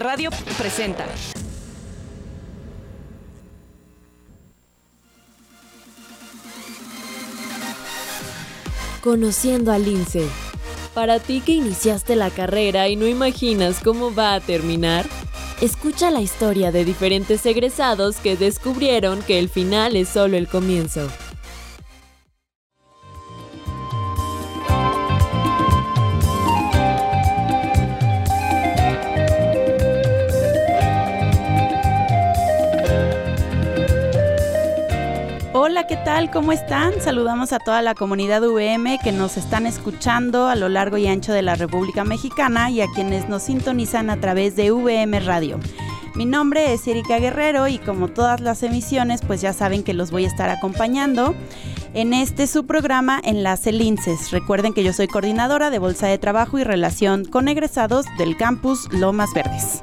Radio presenta. Conociendo al Lince. Para ti que iniciaste la carrera y no imaginas cómo va a terminar, escucha la historia de diferentes egresados que descubrieron que el final es solo el comienzo. Hola, ¿qué tal? ¿Cómo están? Saludamos a toda la comunidad VM que nos están escuchando a lo largo y ancho de la República Mexicana y a quienes nos sintonizan a través de VM Radio. Mi nombre es Erika Guerrero y como todas las emisiones, pues ya saben que los voy a estar acompañando en este su programa Enlace Linces. Recuerden que yo soy coordinadora de Bolsa de Trabajo y Relación con egresados del campus Lomas Verdes.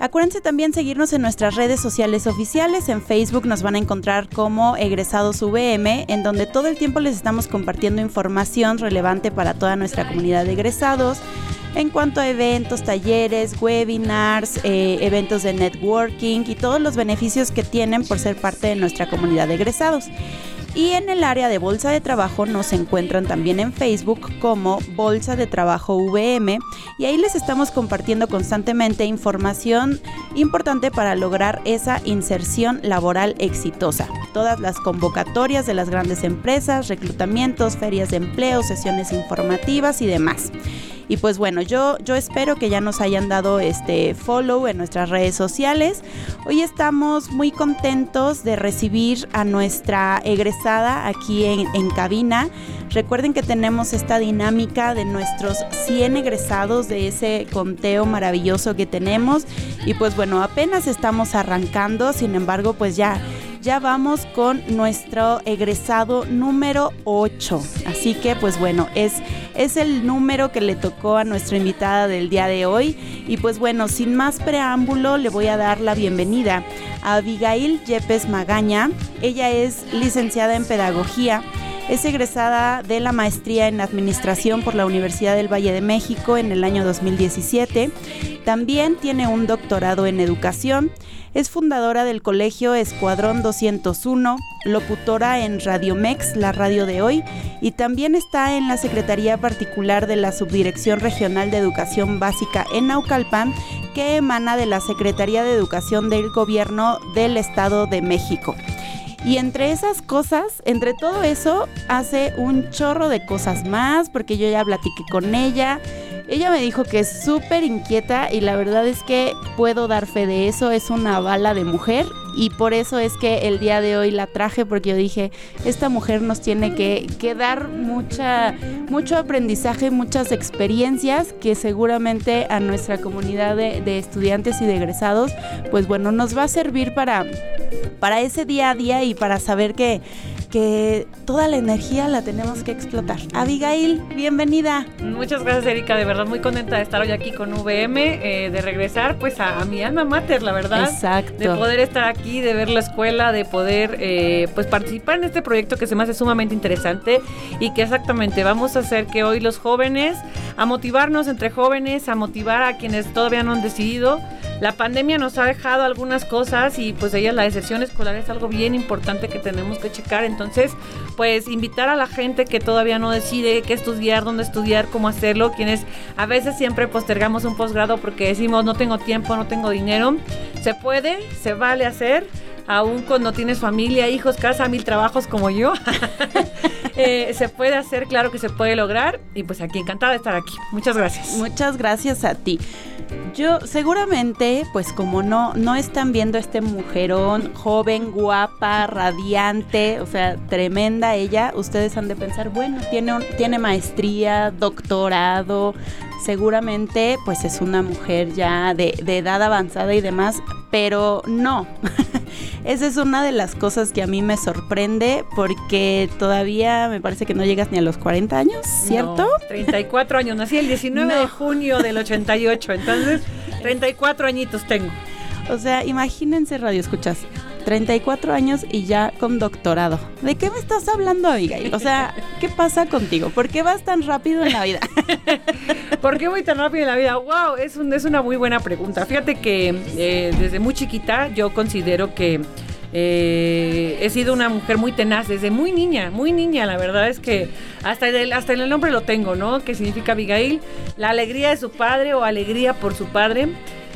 Acuérdense también seguirnos en nuestras redes sociales oficiales. En Facebook nos van a encontrar como Egresados VM, en donde todo el tiempo les estamos compartiendo información relevante para toda nuestra comunidad de egresados en cuanto a eventos, talleres, webinars, eh, eventos de networking y todos los beneficios que tienen por ser parte de nuestra comunidad de egresados. Y en el área de Bolsa de Trabajo nos encuentran también en Facebook como Bolsa de Trabajo VM y ahí les estamos compartiendo constantemente información importante para lograr esa inserción laboral exitosa. Todas las convocatorias de las grandes empresas, reclutamientos, ferias de empleo, sesiones informativas y demás. Y pues bueno, yo, yo espero que ya nos hayan dado este follow en nuestras redes sociales. Hoy estamos muy contentos de recibir a nuestra egresada aquí en, en cabina. Recuerden que tenemos esta dinámica de nuestros 100 egresados de ese conteo maravilloso que tenemos. Y pues bueno, apenas estamos arrancando, sin embargo, pues ya ya vamos con nuestro egresado número 8. Así que pues bueno, es, es el número que le tocó a nuestra invitada del día de hoy. Y pues bueno, sin más preámbulo, le voy a dar la bienvenida a Abigail Yepes Magaña. Ella es licenciada en Pedagogía. Es egresada de la maestría en Administración por la Universidad del Valle de México en el año 2017. También tiene un doctorado en Educación es fundadora del colegio Escuadrón 201, locutora en Radio Mex, la radio de hoy, y también está en la Secretaría Particular de la Subdirección Regional de Educación Básica en Naucalpan, que emana de la Secretaría de Educación del Gobierno del Estado de México. Y entre esas cosas, entre todo eso, hace un chorro de cosas más, porque yo ya platiqué con ella. Ella me dijo que es súper inquieta y la verdad es que puedo dar fe de eso, es una bala de mujer y por eso es que el día de hoy la traje porque yo dije, esta mujer nos tiene que, dar mucha, mucho aprendizaje, muchas experiencias que seguramente a nuestra comunidad de, de, estudiantes y de egresados, pues bueno, nos va a servir para, para ese día a día y para saber que que toda la energía la tenemos que explotar. Abigail, bienvenida. Muchas gracias Erika, de verdad muy contenta de estar hoy aquí con VM, eh, de regresar pues a, mi alma mater, la verdad. Exacto. De poder estar aquí, de ver la escuela, de poder eh, pues participar en este proyecto que se me hace sumamente interesante y que exactamente vamos a hacer que hoy los jóvenes, a motivarnos entre jóvenes, a motivar a quienes todavía no han decidido. La pandemia nos ha dejado algunas cosas y pues ella la deserción escolar es algo bien importante que tenemos que checar. Entonces, pues invitar a la gente que todavía no decide qué estudiar, dónde estudiar, cómo hacerlo, quienes a veces siempre postergamos un posgrado porque decimos no tengo tiempo, no tengo dinero. Se puede, se vale hacer aún cuando tienes familia, hijos, casa, mil trabajos como yo, eh, se puede hacer, claro que se puede lograr. Y pues aquí encantada de estar aquí. Muchas gracias. Muchas gracias a ti. Yo seguramente, pues como no, no están viendo este mujerón joven, guapa, radiante, o sea, tremenda ella, ustedes han de pensar, bueno, tiene, tiene maestría, doctorado, seguramente pues es una mujer ya de, de edad avanzada y demás, pero no. Esa es una de las cosas que a mí me sorprende porque todavía me parece que no llegas ni a los 40 años, ¿cierto? 34 años, nací el 19 de junio del 88, entonces 34 añitos tengo. O sea, imagínense, radio escuchas, 34 años y ya con doctorado. ¿De qué me estás hablando, Abigail? O sea, ¿qué pasa contigo? ¿Por qué vas tan rápido en la vida? ¿Por qué voy tan rápido en la vida? ¡Wow! Es, un, es una muy buena pregunta. Fíjate que eh, desde muy chiquita yo considero que eh, he sido una mujer muy tenaz desde muy niña, muy niña. La verdad es que hasta, el, hasta en el nombre lo tengo, ¿no? Que significa Abigail, la alegría de su padre o alegría por su padre.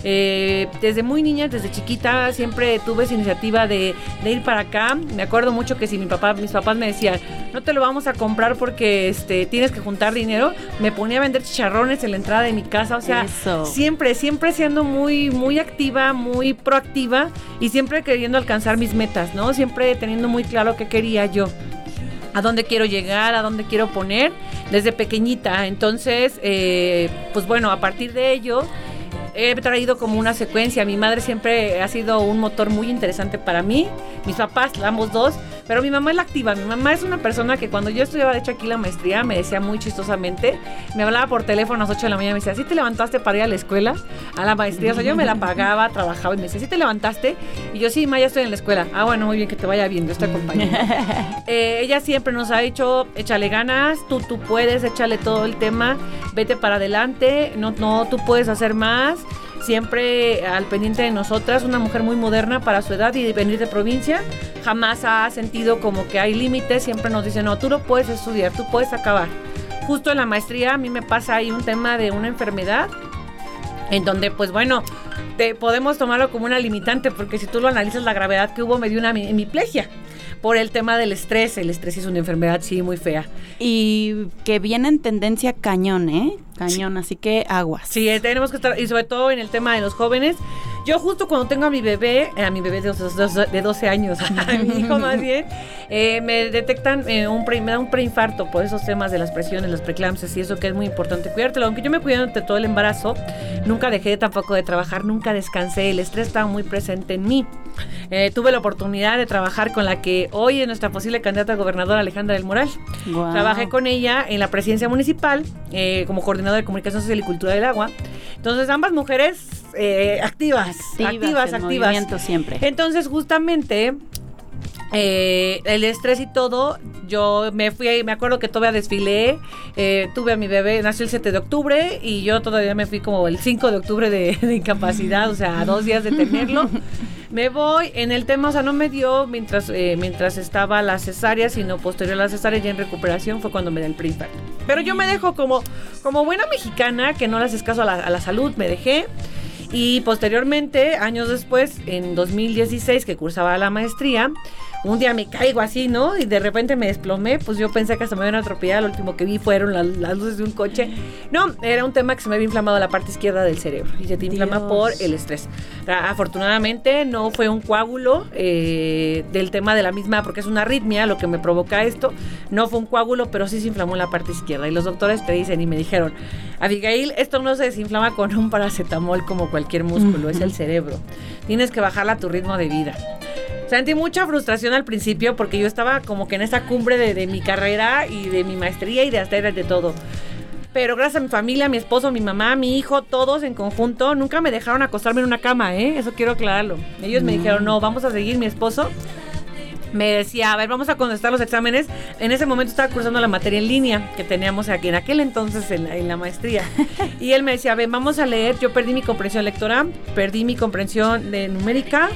Eh, desde muy niña, desde chiquita, siempre tuve esa iniciativa de, ir para acá. Me acuerdo mucho que si mi papá, mis papás me decían, no te lo vamos a comprar porque este, tienes que juntar dinero, me ponía a vender chicharrones en la entrada de mi casa. O sea, siempre, siempre siendo muy, muy activa, muy proactiva y siempre queriendo alcanzar mis metas, ¿no? Siempre teniendo muy claro qué quería yo a dónde quiero llegar, a dónde quiero poner desde pequeñita. Entonces, eh, pues bueno, a partir de ello he traído como una secuencia. Mi madre siempre ha sido un motor muy interesante para mí, mis papás, ambos dos, pero mi mamá es la activa. Mi mamá es una persona que cuando yo estudiaba, de hecho, aquí la maestría, me decía muy chistosamente, me hablaba por teléfono a las 8 de la mañana, me decía, ¿sí te levantaste para ir a la escuela, a la maestría? O sea, yo me la pagaba, trabajaba y me decía, ¿sí te levantaste? Y yo, sí, ma, ya estoy en la escuela. Ah, bueno, muy bien, que te vaya bien, yo estoy acompañando. eh, ella siempre nos ha dicho, échale ganas, tú, tú puedes, échale todo el tema, vete para adelante, no, no, tú puedes hacer más siempre al pendiente de nosotras, una mujer muy moderna para su edad y venir de provincia, jamás ha sentido como que hay límites, siempre nos dice, no, tú lo puedes estudiar, tú puedes acabar. Justo en la maestría a mí me pasa ahí un tema de una enfermedad, en donde pues bueno, te, podemos tomarlo como una limitante, porque si tú lo analizas la gravedad que hubo, me dio una hemiplegia por el tema del estrés. El estrés es una enfermedad, sí, muy fea. Y que viene en tendencia cañón, ¿eh? Cañón, así que aguas. Sí, eh, tenemos que estar, y sobre todo en el tema de los jóvenes. Yo justo cuando tengo a mi bebé, eh, a mi bebé de 12, de 12 años, a mi hijo más bien, eh, me detectan un me da un preinfarto por esos temas de las presiones, las preeclampsias y eso que es muy importante cuidártelo. Aunque yo me cuidé durante todo el embarazo, nunca dejé tampoco de trabajar, nunca descansé, el estrés estaba muy presente en mí. tuve la oportunidad de trabajar con la que hoy es nuestra posible candidata a gobernadora Alejandra del Moral. Trabajé con ella en la presidencia municipal como coordinadora de Comunicación Social y Cultura del Agua. Entonces, ambas mujeres eh, activas, activas, activas. siempre. Entonces, justamente, eh, el estrés y todo, yo me fui, me acuerdo que todavía desfilé, eh, tuve a mi bebé, nació el 7 de octubre y yo todavía me fui como el 5 de octubre de, de incapacidad, o sea, dos días de tenerlo. Me voy en el tema, o sea, no me dio mientras, eh, mientras estaba la cesárea, sino posterior a la cesárea, ya en recuperación, fue cuando me da el príncipe. Pero yo me dejo como, como buena mexicana, que no le haces caso a la, a la salud, me dejé. Y posteriormente, años después, en 2016, que cursaba la maestría, un día me caigo así, ¿no? Y de repente me desplomé, pues yo pensé que hasta me iban a atropellar, lo último que vi fueron las, luces de un coche. No, era un tema que se me había inflamado la parte izquierda del cerebro y se te inflama por el estrés. Afortunadamente no fue un coágulo eh, del tema de la misma, porque es una arritmia lo que me provoca esto, no fue un coágulo, pero sí se inflamó la parte izquierda. Y los doctores te dicen y me dijeron, Abigail, esto no se desinflama con un paracetamol como cualquier músculo, es el cerebro. Tienes que bajarla a tu ritmo de vida. Sentí mucha frustración al principio porque yo estaba como que en esa cumbre de, mi carrera y de mi maestría y de hasta de todo. Pero gracias a mi familia, mi esposo, mi mamá, mi hijo, todos en conjunto, nunca me dejaron acostarme en una cama, ¿eh? Eso quiero aclararlo. Ellos me dijeron, no, vamos a seguir, mi esposo me decía, a ver, vamos a contestar los exámenes. En ese momento estaba cursando la materia en línea que teníamos aquí en aquel entonces en la, maestría. Y él me decía, a ver, vamos a leer. Yo perdí mi comprensión lectora, perdí mi comprensión de numérica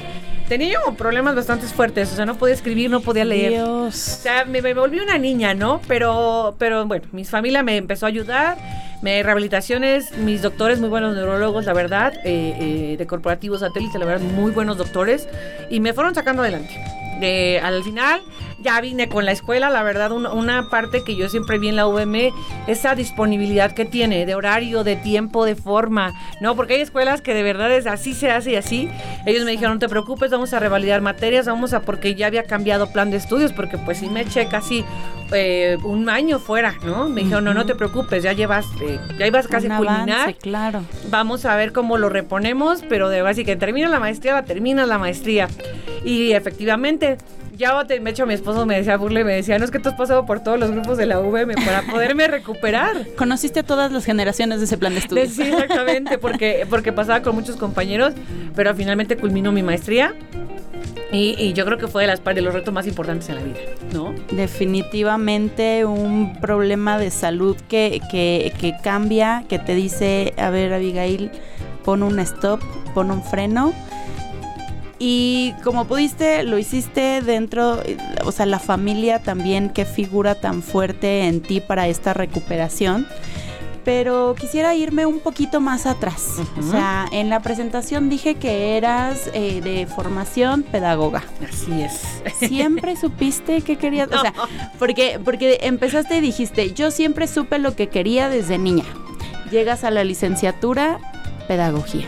tenía yo problemas bastante fuertes, o sea, no podía escribir, no podía leer. Dios. O sea, me, volví una niña, ¿no? Pero, pero bueno, mi familia me empezó a ayudar, Me rehabilitaciones, mis doctores, muy buenos neurólogos, la verdad, eh, eh, de corporativos satélite, la verdad, muy buenos doctores, y me fueron sacando adelante. Al final ya vine con la escuela, la verdad, una parte que yo siempre vi en la UVM, esa disponibilidad que tiene de horario, de tiempo, de forma, ¿no? Porque hay escuelas que de verdad es así se hace y así. Ellos me dijeron, no te preocupes, vamos a revalidar materias, vamos a, porque ya había cambiado plan de estudios, porque pues sí me eché casi eh, un año fuera, ¿no? Me dijeron, no, no te preocupes, ya llevas, eh, ya ibas casi a culminar. claro. Vamos a ver cómo lo reponemos, pero de así que termina la maestría, la termina la maestría. Y efectivamente, ya me hecho mi esposo me decía, Burle, me decía, no es que tú has pasado por todos los grupos de la VM para poderme recuperar. Conociste a todas las generaciones de ese plan de estudios. Sí, exactamente, porque, porque pasaba con muchos compañeros, pero finalmente culminó mi maestría. Y, yo creo que fue de, las, de los retos más importantes en la vida, ¿no? Definitivamente un problema de salud que, que, que cambia, que te dice, a ver, Abigail, pon un stop, pon un freno y como pudiste, lo hiciste dentro, o sea, la familia también, qué figura tan fuerte en ti para esta recuperación. Pero quisiera irme un poquito más atrás. O sea, en la presentación dije que eras eh, de formación pedagoga. Así es. ¿Siempre supiste qué querías? O sea, porque, porque empezaste y dijiste, yo siempre supe lo que quería desde niña. Llegas a la licenciatura, pedagogía.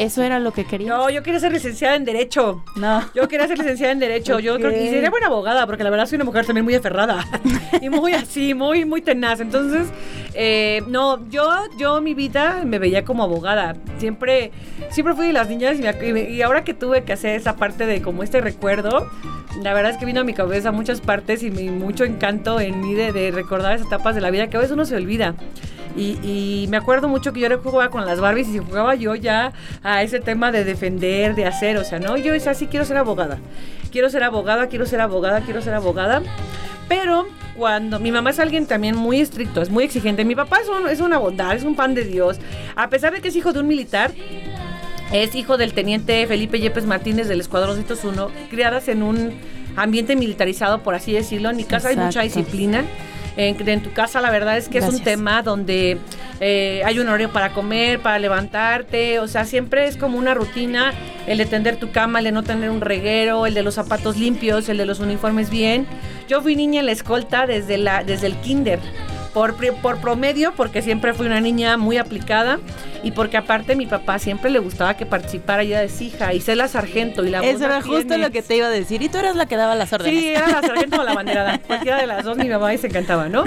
¿Eso era lo que quería? No, yo quería ser licenciada en Derecho. No. Yo quería ser licenciada en Derecho. Yo creo que sería buena abogada, porque la verdad soy una mujer también muy aferrada. y muy así, muy, muy tenaz. Entonces, eh, no, yo, yo mi vida me veía como abogada. Siempre, siempre fui de las niñas y, ahora que tuve que hacer esa parte de como este recuerdo, la verdad es que vino a mi cabeza muchas partes y mucho encanto en mí de, de recordar esas etapas de la vida que a veces uno se olvida. Y, me acuerdo mucho que yo jugaba con las Barbies y jugaba yo ya a ese tema de defender, de hacer, o sea, no, yo es así, quiero ser abogada. Quiero ser abogada, quiero ser abogada, quiero ser abogada. Pero cuando mi mamá es alguien también muy estricto, es muy exigente. Mi papá es, es una bondad, es un pan de Dios. A pesar de que es hijo de un militar, es hijo del teniente Felipe Yepes Martínez del Escuadrón 1, criadas en un ambiente militarizado, por así decirlo. En mi casa hay mucha disciplina en, tu casa la verdad es que es un tema donde eh, hay un horario para comer, para levantarte, o sea, siempre es como una rutina el de tender tu cama, el de no tener un reguero, el de los zapatos limpios, el de los uniformes bien. Yo fui niña en la escolta desde, la, desde el kinder por, por promedio, porque siempre fui una niña muy aplicada y porque aparte mi papá siempre le gustaba que participara ella de hija y ser la sargento y la Eso era justo lo que te iba a decir. Y tú eras la que daba las órdenes. Sí, era la sargento o la banderada. Cualquiera de las dos mi mamá y se encantaba, ¿no?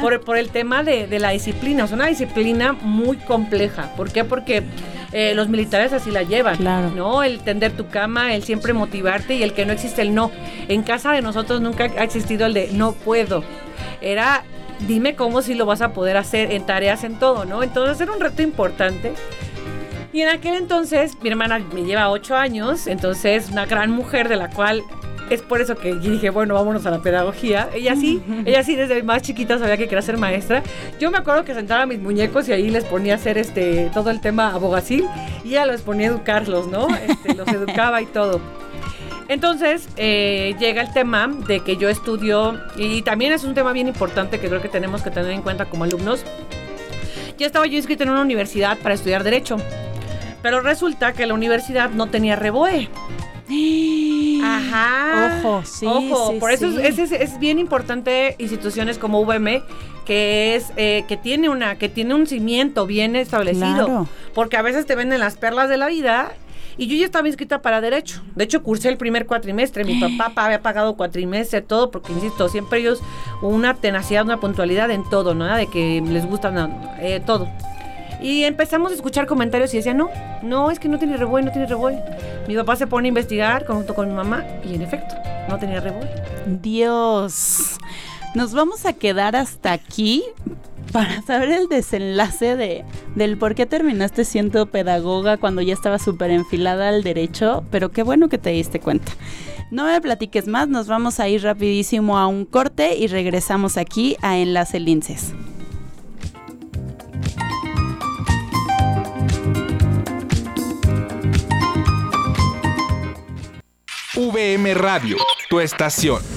Por, por el tema de, de la disciplina. O sea, una disciplina muy compleja. ¿Por qué? Porque eh, los militares así la llevan, claro. ¿no? El tender tu cama, el siempre motivarte y el que no existe el no. En casa de nosotros nunca ha existido el de no puedo. Era dime cómo si lo vas a poder hacer en tareas, en todo, ¿no? Entonces era un reto importante. Y en aquel entonces, mi hermana me lleva ocho años, entonces una gran mujer de la cual es por eso que dije, bueno, vámonos a la pedagogía. Ella sí, ella sí desde más chiquita sabía que quería ser maestra. Yo me acuerdo que sentaba a mis muñecos y ahí les ponía a hacer este todo el tema abogacil y ella los ponía a educarlos, ¿no? Este, los educaba y todo. Entonces eh, llega el tema de que yo estudio, y también es un tema bien importante que creo que tenemos que tener en cuenta como alumnos. Ya estaba yo inscrita en una universidad para estudiar Derecho, pero resulta que la universidad no tenía reboe. Ajá. Ojo, sí. Ojo, por eso Es, bien importante instituciones como VM que es eh, que tiene una que tiene un cimiento bien establecido, porque a veces te venden las perlas de la vida y yo ya estaba inscrita para Derecho. De hecho, cursé el primer cuatrimestre. Mi papá había pagado cuatrimestre, todo, porque, insisto, siempre ellos una tenacidad, una puntualidad en todo, ¿no? De que les gusta eh, todo. Y empezamos a escuchar comentarios y decían, no, no, es que no tiene revuelo, no tiene revuelo. Mi papá se pone a investigar junto con mi mamá y en efecto, no tenía revuelo. Dios, nos vamos a quedar hasta aquí para saber el desenlace de, del por qué terminaste siendo pedagoga cuando ya estaba súper enfilada al derecho, pero qué bueno que te diste cuenta. No me platiques más, nos vamos a ir rapidísimo a un corte y regresamos aquí a Enlace Linces. VM Radio, tu estación.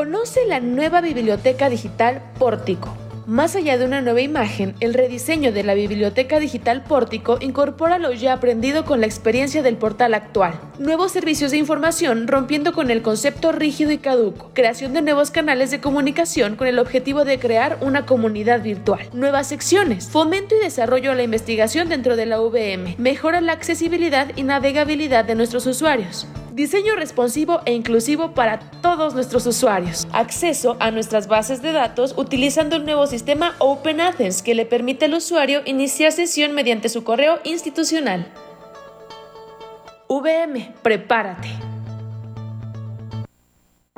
Conoce la nueva biblioteca digital Pórtico más allá de una nueva imagen, el rediseño de la biblioteca digital Pórtico incorpora lo ya aprendido con la experiencia del portal actual. Nuevos servicios de información rompiendo con el concepto rígido y caduco. Creación de nuevos canales de comunicación con el objetivo de crear una comunidad virtual. Nuevas secciones. Fomento y desarrollo a la investigación dentro de la VM. Mejora la accesibilidad y navegabilidad de nuestros usuarios. Diseño responsivo e inclusivo para todos nuestros usuarios. Acceso a nuestras bases de datos utilizando el nuevo sistema Open Athens que le permite al usuario iniciar sesión mediante su correo institucional. VM, prepárate.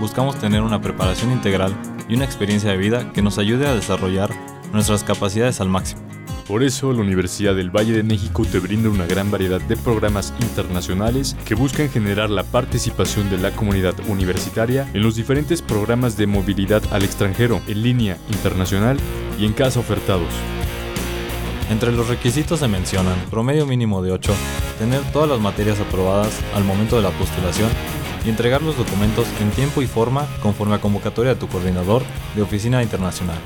buscamos tener una preparación integral y una experiencia de vida que nos ayude a desarrollar nuestras capacidades al máximo. Por eso, la Universidad del Valle de México te brinda una gran variedad de programas internacionales que buscan generar la participación de la comunidad universitaria en los diferentes programas de movilidad al extranjero, en línea, internacional y en casa ofertados. Entre los requisitos se mencionan promedio mínimo de 8, tener todas las materias aprobadas al momento de la postulación y entregar los documentos en tiempo y forma conforme a convocatoria de tu coordinador de oficina internacional.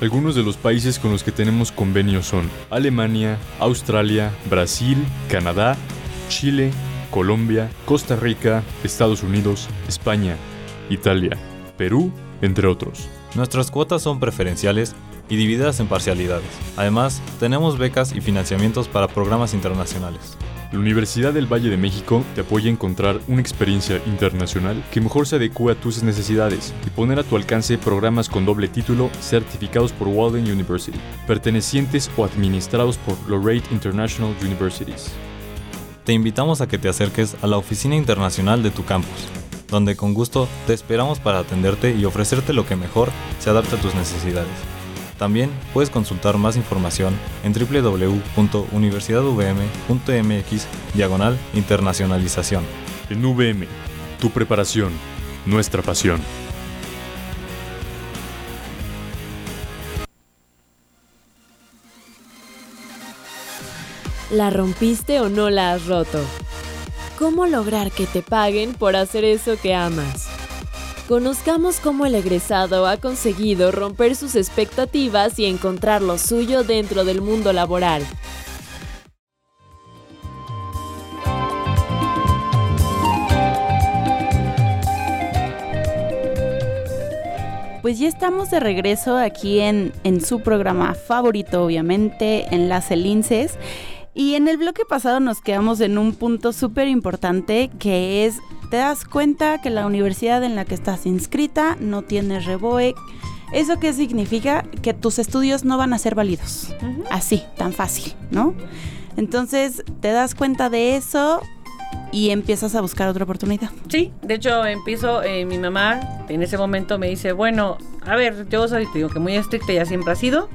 Algunos de los países con los que tenemos convenios son Alemania, Australia, Brasil, Canadá, Chile, Colombia, Costa Rica, Estados Unidos, España, Italia, Perú, entre otros. Nuestras cuotas son preferenciales y divididas en parcialidades. Además, tenemos becas y financiamientos para programas internacionales. La Universidad del Valle de México te apoya a encontrar una experiencia internacional que mejor se adecue a tus necesidades y poner a tu alcance programas con doble título certificados por Walden University, pertenecientes o administrados por Lorraine International Universities. Te invitamos a que te acerques a la oficina internacional de tu campus, donde con gusto te esperamos para atenderte y ofrecerte lo que mejor se adapte a tus necesidades. También puedes consultar más información en www.universidadvm.mx diagonal internacionalización. En VM, tu preparación, nuestra pasión. ¿La rompiste o no la has roto? ¿Cómo lograr que te paguen por hacer eso que amas? Conozcamos cómo el egresado ha conseguido romper sus expectativas y encontrar lo suyo dentro del mundo laboral. Pues ya estamos de regreso aquí en, en su programa favorito, obviamente, en las Elinces. Y en el bloque pasado nos quedamos en un punto súper importante que es, te das cuenta que la universidad en la que estás inscrita no tiene REBOE. ¿Eso qué significa? Que tus estudios no van a ser válidos. Así, tan fácil, ¿no? Entonces, te das cuenta de eso y empiezas a buscar otra oportunidad. Sí, de hecho empiezo, eh, mi mamá en ese momento me dice, bueno, a ver, yo soy, te digo que muy estricta ya siempre ha sido,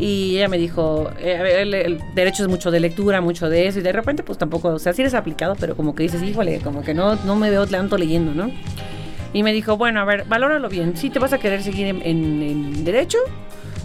y ella me dijo, eh, el, el, derecho es mucho de lectura, mucho de eso, y de repente pues tampoco, o sea, sí eres aplicado, pero como que dices, híjole, como que no, no me veo tanto leyendo, ¿no? Y me dijo, bueno, a ver, valóralo bien, si te vas a querer seguir en, en, en derecho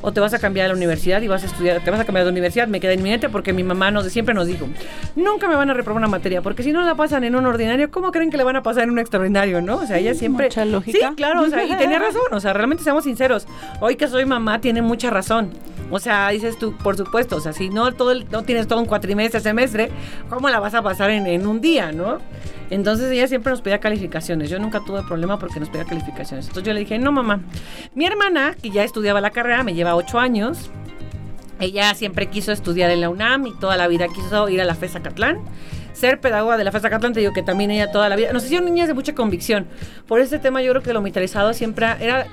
o te vas a cambiar a la universidad y vas a estudiar, te vas a cambiar de universidad, me queda inminente porque mi mamá nos siempre nos dijo, nunca me van a reprobar una materia, porque si no la pasan en un ordinario, ¿cómo creen que le van a pasar en un extraordinario, no? O sea, ella siempre Mucha lógica. Sí, claro, o sea, y tenía razón, o sea, realmente seamos sinceros. Hoy que soy mamá tiene mucha razón. O sea, dices tú, por supuesto, o sea, si no todo el, no tienes todo un cuatrimestre, semestre, ¿cómo la vas a pasar en, en un día, no? Entonces ella siempre nos pedía calificaciones. Yo nunca tuve problema porque nos pedía calificaciones. Entonces yo le dije, no mamá, mi hermana, que ya estudiaba la carrera, me lleva ocho años. Ella siempre quiso estudiar en la UNAM y toda la vida quiso ir a la FESA Catlán. Ser pedagoga de la FESA Catlán, te digo que también ella toda la vida. Nos hicieron niñas de mucha convicción. Por este tema yo creo que lo militarizado siempre era...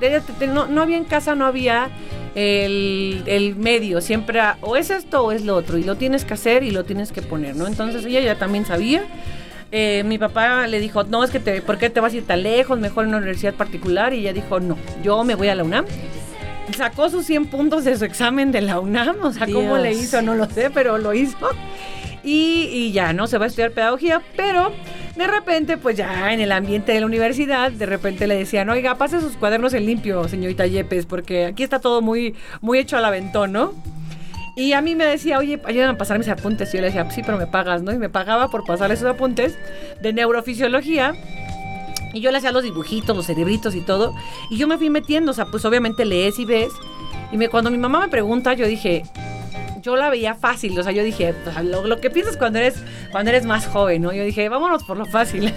no, no había en casa, no había el, el medio. Siempre o es esto o es lo otro. Y lo tienes que hacer y lo tienes que poner, ¿no? Entonces ella ya también sabía. eh, mi papá le dijo, no, es que te, ¿por qué te vas a ir tan lejos? Mejor en una universidad particular. Y ella dijo, no, yo me voy a la UNAM. Sacó sus 100 puntos de su examen de la UNAM. O sea, cómo le hizo, no lo sé, pero lo hizo. Y, y ya, ¿no? Se va a estudiar pedagogía, pero de repente, pues ya en el ambiente de la universidad, de repente le decían, oiga, pase sus cuadernos en limpio, señorita Yepes, porque aquí está todo muy, muy hecho al aventón, ¿no? Y a mí me decía, oye, ayúdame a pasar mis apuntes. Y yo le decía, sí, pero me pagas, ¿no? Y me pagaba por pasarle esos apuntes de neurofisiología. Y yo le hacía los dibujitos, los cerebritos y todo. Y yo me fui metiendo, o sea, pues obviamente lees y ves. Y me, cuando mi mamá me pregunta, yo dije, yo la veía fácil, o sea, yo dije, lo, lo que piensas cuando eres, cuando eres más joven, ¿no? Yo dije, vámonos por lo fácil.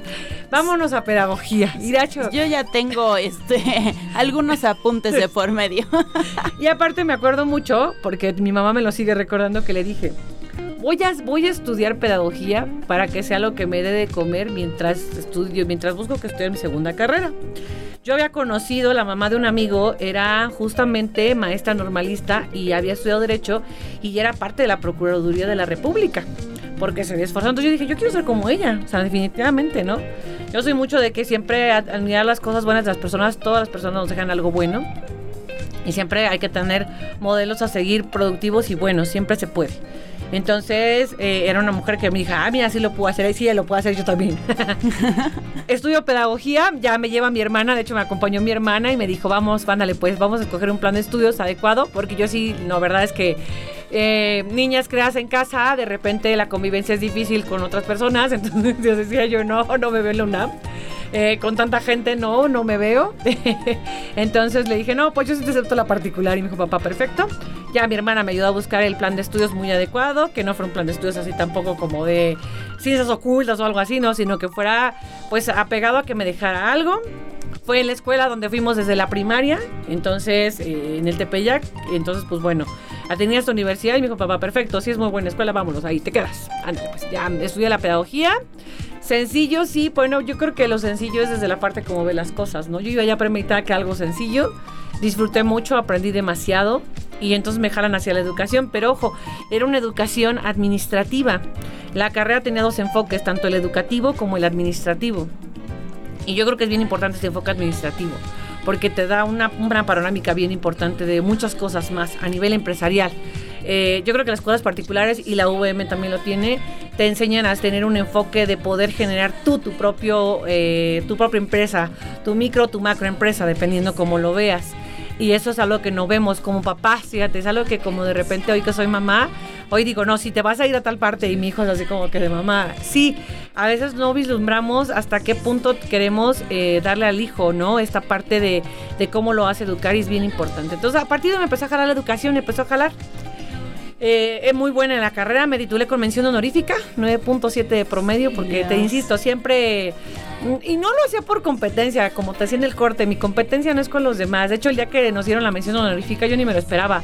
vámonos a pedagogía. Hecho, Yo ya tengo este algunos apuntes de por medio. Y aparte me acuerdo mucho, porque mi mamá me lo sigue recordando, que le dije, voy a, voy a estudiar pedagogía para que sea lo que me dé de comer mientras estudio, mientras busco que estudie mi segunda carrera. Yo había conocido, la mamá de un amigo era justamente maestra normalista y había estudiado Derecho y era parte de la Procuraduría de la República, porque se había esforzado. Entonces yo dije, yo quiero ser como ella, o sea, definitivamente, ¿no? Yo soy mucho de que siempre ad- admirar las cosas buenas de las personas, todas las personas nos dejan algo bueno. Y siempre hay que tener modelos a seguir productivos y buenos, siempre se puede. Entonces, eh, era una mujer que me dijo, ah, mira, sí lo puedo hacer, y sí, lo puedo hacer yo también. Estudio pedagogía, ya me lleva mi hermana, de hecho me acompañó mi hermana y me dijo, vamos, ándale, pues vamos a escoger un plan de estudios adecuado, porque yo sí, no, verdad es que eh, niñas creadas en casa, de repente la convivencia es difícil con otras personas, entonces yo decía yo, no, no me veo en la UNAM. Eh, con tanta gente no, no me veo. Entonces le dije, no, pues yo sí te acepto la particular. Y me dijo, papá, perfecto. Ya mi hermana me ayudó a buscar el plan de estudios muy adecuado, que no fuera un plan de estudios así tampoco como de ciencias ocultas o algo así, no, sino que fuera pues apegado a que me dejara algo. Fue en la escuela donde fuimos desde la primaria, entonces eh, en el Tepeyac, entonces pues bueno, atendí esta universidad y me dijo, papá, perfecto, si es muy buena escuela, vámonos, ahí te quedas. Ándale, pues ya estudié la pedagogía. Sencillo, sí, bueno, yo creo que lo sencillo es desde la parte como ve las cosas, ¿no? Yo iba ya premeditada que algo sencillo, disfruté mucho, aprendí demasiado y entonces me jalan hacia la educación, pero ojo, era una educación administrativa. La carrera tenía dos enfoques, tanto el educativo como el administrativo. Y yo creo que es bien importante este enfoque administrativo, porque te da una, una panorámica bien importante de muchas cosas más a nivel empresarial. Eh, yo creo que las escuelas particulares y la UVM también lo tiene, te enseñan a tener un enfoque de poder generar tú tu propio, eh, tu propia empresa, tu micro, tu macro empresa, dependiendo cómo lo veas. Y eso es algo que no vemos como papás, fíjate, es algo que como de repente hoy que soy mamá, hoy digo, no, si te vas a ir a tal parte y mi hijo es así como que de mamá, sí, a veces no vislumbramos hasta qué punto queremos eh, darle al hijo, ¿no? Esta parte de, de cómo lo hace educar y es bien importante. Entonces a partir de me empezó a jalar la educación, me empezó a jalar. Eh, es muy buena en la carrera, me titulé con mención honorífica, 9.7 de promedio, porque te insisto, siempre... Y no lo hacía por competencia, como te hacía en el corte, mi competencia no es con los demás. De hecho, el día que nos dieron la mención honorífica, yo ni me lo esperaba.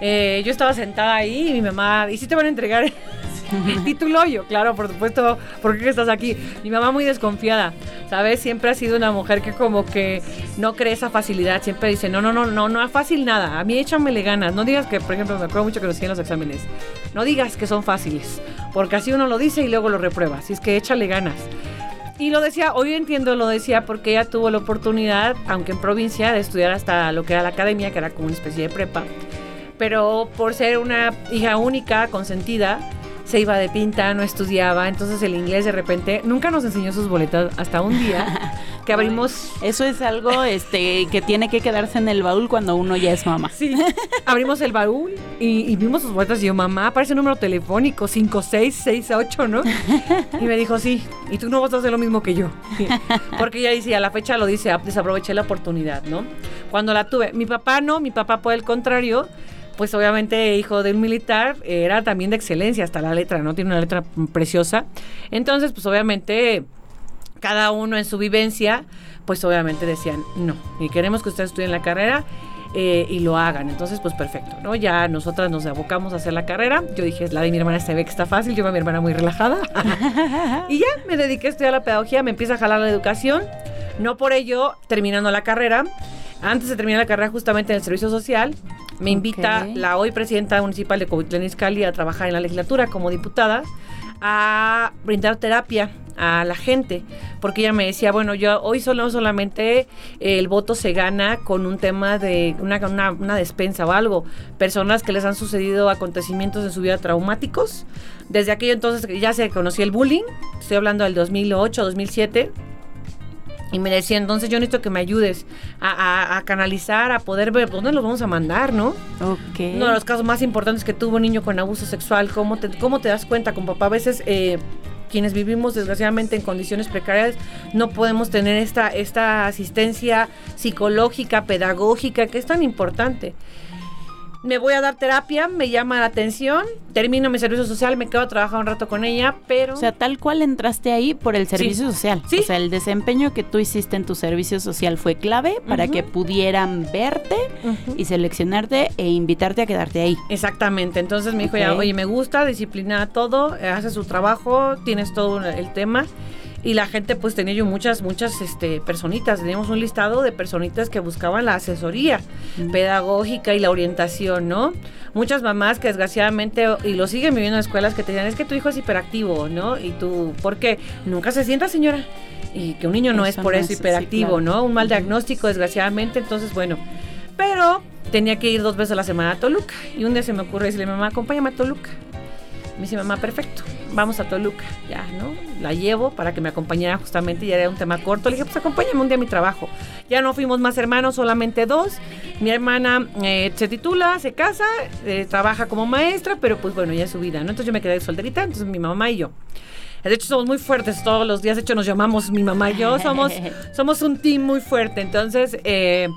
Eh, yo estaba sentada ahí y mi mamá, ¿y si te van a entregar el título? Yo, claro, por supuesto, ¿por qué estás aquí? Mi mamá muy desconfiada, ¿sabes? Siempre ha sido una mujer que como que no cree esa facilidad, siempre dice, no, no, no, no, no es fácil nada, a mí échamele ganas, no digas que, por ejemplo, me acuerdo mucho que nos hacían los exámenes, no digas que son fáciles, porque así uno lo dice y luego lo reprueba, así es que échale ganas. Y lo decía, hoy entiendo, lo decía porque ella tuvo la oportunidad, aunque en provincia, de estudiar hasta lo que era la academia, que era como una especie de prepa. Pero por ser una hija única, consentida, se iba de pinta, no estudiaba. Entonces el inglés de repente nunca nos enseñó sus boletas hasta un día que abrimos. Eso es algo este que tiene que quedarse en el baúl cuando uno ya es mamá. Sí, abrimos el baúl y, y vimos sus boletas y yo, mamá, aparece un número telefónico, 5668, ¿no? Y me dijo, sí, y tú no vas a hacer lo mismo que yo. Porque ella dice, a la fecha lo dice, "Ah, desaproveché la oportunidad, ¿no? Cuando la tuve, mi papá no, mi papá por el contrario, pues obviamente hijo de un militar, era también de excelencia hasta la letra, ¿no? Tiene una letra preciosa. Entonces, pues obviamente cada uno en su vivencia, pues obviamente decían, no, y queremos que ustedes estudien la carrera eh, y lo hagan. Entonces, pues perfecto, ¿no? Ya nosotras nos abocamos a hacer la carrera. Yo dije, la de mi hermana se ve que está fácil, yo veo a mi hermana muy relajada. y ya me dediqué a estudiar la pedagogía, me empieza a jalar la educación. No por ello, terminando la carrera, antes de terminar la carrera justamente en el servicio social, me invita la hoy presidenta municipal de Izcalli a trabajar en la legislatura como diputada a brindar terapia a la gente, porque ella me decía, bueno, yo hoy solo solamente el voto se gana con un tema de una, una, una, despensa o algo, personas que les han sucedido acontecimientos en su vida traumáticos, desde aquello entonces ya se conocía el bullying, estoy hablando del 2008, 2007, y me decía, entonces yo necesito que me ayudes a, a, canalizar, a poder ver dónde los vamos a mandar, ¿no? Ok. Uno de los casos más importantes que tuvo un niño con abuso sexual, ¿cómo te, cómo te das cuenta con papá? A veces eh, quienes vivimos desgraciadamente en condiciones precarias no podemos tener esta, esta asistencia psicológica, pedagógica, que es tan importante me voy a dar terapia, me llama la atención, termino mi servicio social, me quedo a trabajar un rato con ella, pero... O sea, tal cual entraste ahí por el servicio Sí. social. Sí. O sea, el desempeño que tú hiciste en tu servicio social fue clave para que pudieran verte y seleccionarte e invitarte a quedarte ahí. Exactamente, entonces me dijo ya, Ok. oye, me gusta, disciplina todo, hace su trabajo, tienes todo el tema. Y la gente, pues tenía yo muchas, muchas este, personitas. Teníamos un listado de personitas que buscaban la asesoría pedagógica y la orientación, ¿no? Muchas mamás que desgraciadamente, y lo siguen viviendo en escuelas, que te dicen, es que tu hijo es hiperactivo, ¿no? Y tú, ¿por qué? Nunca se sienta, señora. Y que un niño no Eso es por no eso es- sí, hiperactivo, claro. ¿no? Un mal diagnóstico, desgraciadamente. Entonces, bueno. Pero tenía que ir dos veces a la semana a Toluca. Y un día se me ocurre decirle, mamá, acompáñame a Toluca. Me dice, mamá, perfecto, vamos a Toluca. Ya, ¿no? La llevo para que me acompañara justamente, ya era un tema corto. Le dije, pues acompáñame un día a mi trabajo. Ya no fuimos más hermanos, solamente dos. Mi hermana eh, se titula, se casa, eh, trabaja como maestra, pero pues bueno, ya es su vida, ¿no? Entonces yo me quedé solterita, entonces mi mamá y yo. De hecho, somos muy fuertes todos los días. De hecho, nos llamamos mi mamá y yo. Somos, somos un team muy fuerte. Entonces, eh,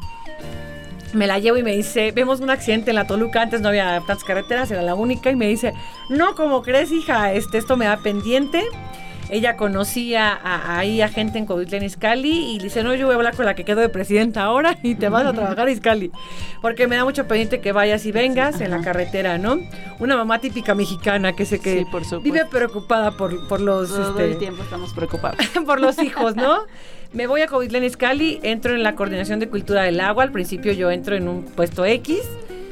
me la llevo y me dice, vemos un accidente en la Toluca, antes no había tantas carreteras, era la única, y me dice, no, como crees, hija, este, esto me da pendiente. Ella conocía a- ahí a gente en Covitlán Izcalli y dice, no, yo voy a hablar con la que quedó de presidenta ahora y te vas a trabajar a Izcalli. Porque me da mucho pendiente que vayas y vengas en la carretera, ¿no? Una mamá típica mexicana que sé que Sí, por vive preocupada por, por los... Todo este, el tiempo estamos preocupados. por los hijos, ¿no? Me voy a Covitlán Izcalli, entro en la coordinación de cultura del agua. Al principio yo entro en un puesto X.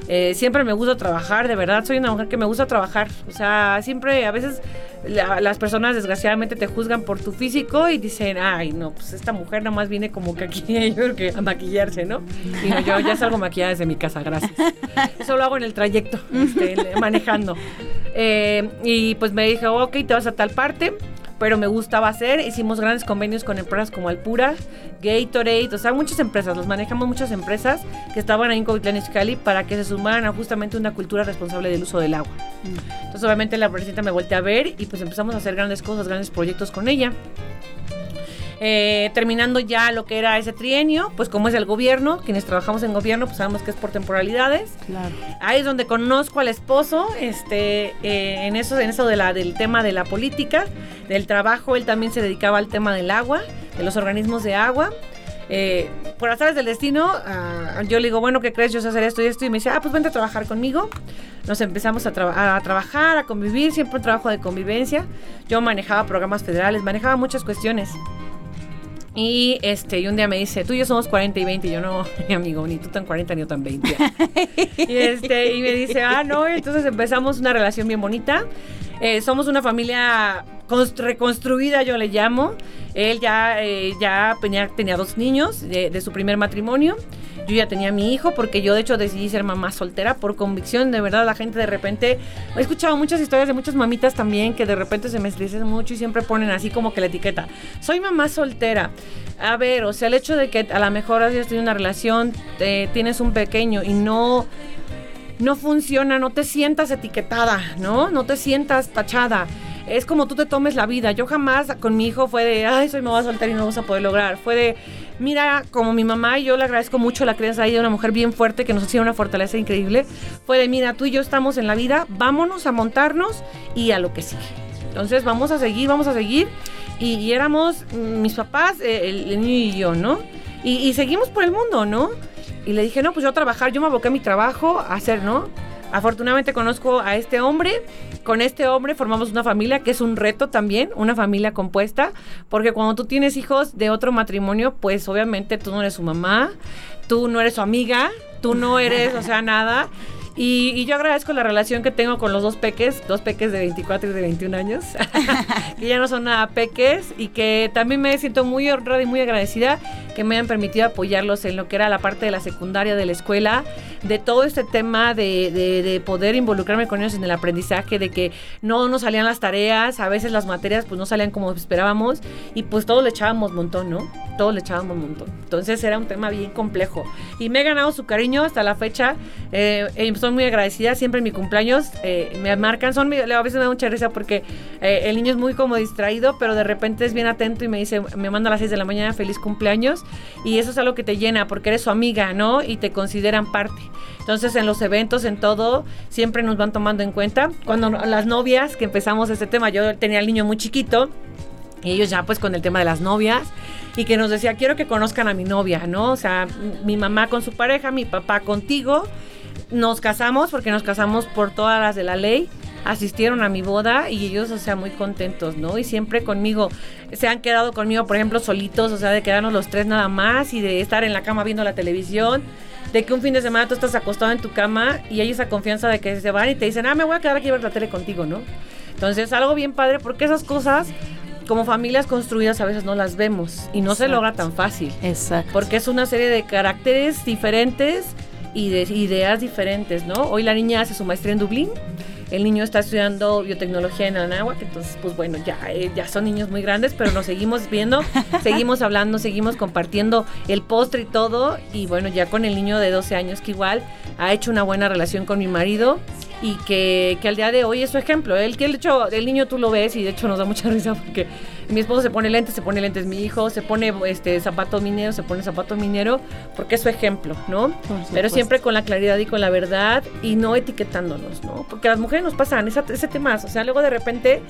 Eh, siempre me gusta trabajar, de verdad, soy una mujer que me gusta trabajar. O sea, siempre, a veces la- las personas desgraciadamente te juzgan por tu físico y dicen, ay, no, pues esta mujer nada más viene como que aquí que a maquillarse, ¿no? Y no, yo ya salgo maquillada desde mi casa, gracias. Eso lo hago en el trayecto, este, manejando. Eh, y pues me dijo, ok, te vas a tal parte pero me gustaba hacer. Hicimos grandes convenios con empresas como Alpura, Gatorade, o sea, muchas empresas, los manejamos muchas empresas que estaban ahí en Covitlán Izcalli para que se sumaran a justamente una cultura responsable del uso del agua. Entonces, obviamente, la presidenta me volteé a ver y pues empezamos a hacer grandes cosas, grandes proyectos con ella. Eh, terminando ya lo que era ese trienio, pues como es el gobierno, quienes trabajamos en gobierno, pues sabemos que es por temporalidades. Claro. Ahí es donde conozco al esposo, este, eh, en eso, en eso de la, del tema de la política, del trabajo, él también se dedicaba al tema del agua, de los organismos de agua. Eh, por azares del destino, ah, yo le digo, bueno, ¿qué crees? Yo sé hacer esto y esto. Y me dice, ah, pues vente a trabajar conmigo. Nos empezamos a, traba- a trabajar, a convivir, siempre un trabajo de convivencia. Yo manejaba programas federales, manejaba muchas cuestiones. Y este, y un día me dice, tú y yo somos 40 y 20. Y yo no, mi amigo, ni tú tan 40 ni yo tan 20. y, este, y me dice, ah, no, entonces empezamos una relación bien bonita. Eh, somos una familia cons- reconstruida, yo le llamo. Él ya, eh, ya tenía, tenía dos niños de, de su primer matrimonio. Yo ya tenía mi hijo porque yo de hecho decidí ser mamá soltera por convicción. De verdad, la gente de repente... He escuchado muchas historias de muchas mamitas también que de repente se me estresan mucho y siempre ponen así como que la etiqueta. Soy mamá soltera. A ver, o sea, el hecho de que a lo mejor hayas tenido una relación, tienes un pequeño y no no funciona, no te sientas etiquetada, ¿no? No te sientas tachada. Es como tú te tomes la vida. Yo jamás con mi hijo fue de, ay, soy mamá soltera y no vamos a poder lograr. Fue de, mira, como mi mamá y yo le agradezco mucho la crianza de una mujer bien fuerte que nos hacía una fortaleza increíble. Fue de, mira, tú y yo estamos en la vida, vámonos a montarnos y a lo que sigue. Entonces vamos a seguir, vamos a seguir. Y, y éramos mis papás, eh, el, el niño y yo, ¿no? Y, y seguimos por el mundo, ¿no? Y le dije, no, pues yo a trabajar, yo me aboqué a mi trabajo, a hacer, ¿no? Afortunadamente conozco a este hombre, con este hombre formamos una familia que es un reto también, una familia compuesta, porque cuando tú tienes hijos de otro matrimonio, pues obviamente tú no eres su mamá, tú no eres su amiga, tú no eres, o sea, nada. Y, yo agradezco la relación que tengo con los dos peques, dos peques de 24 y de 21 años, que ya no son nada peques y que también me siento muy honrada y muy agradecida que me hayan permitido apoyarlos en lo que era la parte de la secundaria de la escuela, de todo este tema de, de, poder involucrarme con ellos en el aprendizaje, de que no nos salían las tareas, a veces las materias pues no salían como esperábamos y pues todos le echábamos montón, ¿no? Todos le echábamos montón. Entonces era un tema bien complejo y me he ganado su cariño hasta la fecha. Eh, soy muy agradecida, siempre en mi cumpleaños eh, me marcan, son, a veces me da mucha risa porque eh, el niño es muy como distraído, pero de repente es bien atento y me dice, me manda a las 6 de la mañana, feliz cumpleaños, y eso es algo que te llena porque eres su amiga, ¿no? Y te consideran parte. Entonces en los eventos, en todo, siempre nos van tomando en cuenta. Cuando las novias, que empezamos este tema, yo tenía al niño muy chiquito, y ellos ya pues con el tema de las novias y que nos decía, quiero que conozcan a mi novia, ¿no? O sea, mi mamá con su pareja, mi papá contigo nos casamos porque nos casamos por todas las de la ley. Asistieron a mi boda y ellos, o sea, muy contentos, ¿no? Y siempre conmigo. Se han quedado conmigo, por ejemplo, solitos, o sea, de quedarnos los tres nada más y de estar en la cama viendo la televisión. De que un fin de semana tú estás acostado en tu cama y hay esa confianza de que se van y te dicen, ah, me voy a quedar aquí a ver la tele contigo, ¿no? Entonces, algo bien padre porque esas cosas como familias construidas a veces no las vemos y no se logra tan fácil. Exacto. Porque es una serie de caracteres diferentes y de ideas diferentes, ¿no? Hoy la niña hace su maestría en Dublín, el niño está estudiando biotecnología en Anáhuac, entonces pues bueno, ya, eh, ya son niños muy grandes, pero nos seguimos viendo, seguimos hablando, seguimos compartiendo el postre y todo, y bueno, ya con el niño de 12 años que igual ha hecho una buena relación con mi marido y que, que al día de hoy es su ejemplo. El que el hecho, el niño tú lo ves y de hecho nos da mucha risa porque mi esposo se pone lentes, se pone lentes mi hijo, se pone este zapato minero, se pone zapato minero, porque es su ejemplo, ¿no? Pero siempre con la claridad y con la verdad y no etiquetándonos, ¿no? Porque a las mujeres nos pasan ese, ese tema, o sea, luego de repente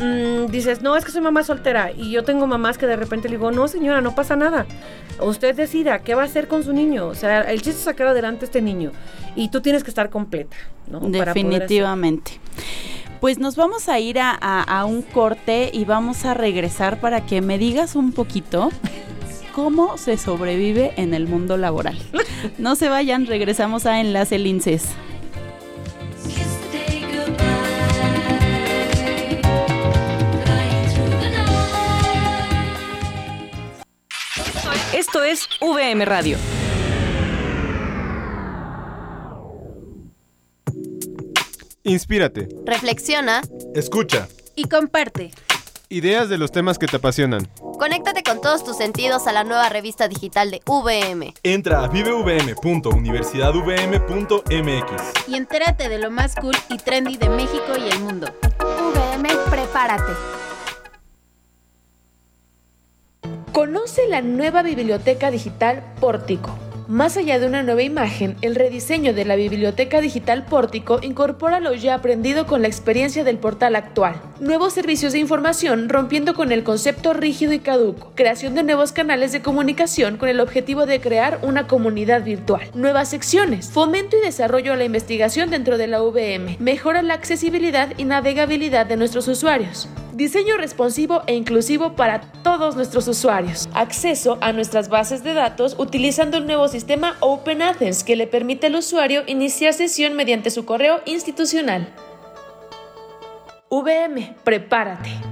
mm, dices, no, es que soy mamá soltera y yo tengo mamás que de repente le digo, no señora, no pasa nada, usted decida qué va a hacer con su niño, o sea, el chiste es sacar adelante a este niño y tú tienes que estar completa, ¿no? Definitivamente. Pues nos vamos a ir a, un corte y vamos a regresar para que me digas un poquito cómo se sobrevive en el mundo laboral. No se vayan, regresamos a Enlace Linces. Esto es VM Radio. Inspírate. Reflexiona. Escucha. Y comparte. Ideas de los temas que te apasionan. Conéctate con todos tus sentidos a la nueva revista digital de VM. Entra a vivevm.universidadvm.mx y entérate de lo más cool y trendy de México y el mundo. VM, prepárate. Conoce la nueva biblioteca digital Pórtico más allá de una nueva imagen, el rediseño de la biblioteca digital Pórtico incorpora lo ya aprendido con la experiencia del portal actual. Nuevos servicios de información rompiendo con el concepto rígido y caduco. Creación de nuevos canales de comunicación con el objetivo de crear una comunidad virtual. Nuevas secciones. Fomento y desarrollo a la investigación dentro de la VM. Mejora la accesibilidad y navegabilidad de nuestros usuarios. Diseño responsivo e inclusivo para todos nuestros usuarios. Acceso a nuestras bases de datos utilizando el nuevo sistema Open Athens que le permite al usuario iniciar sesión mediante su correo institucional. VM, prepárate.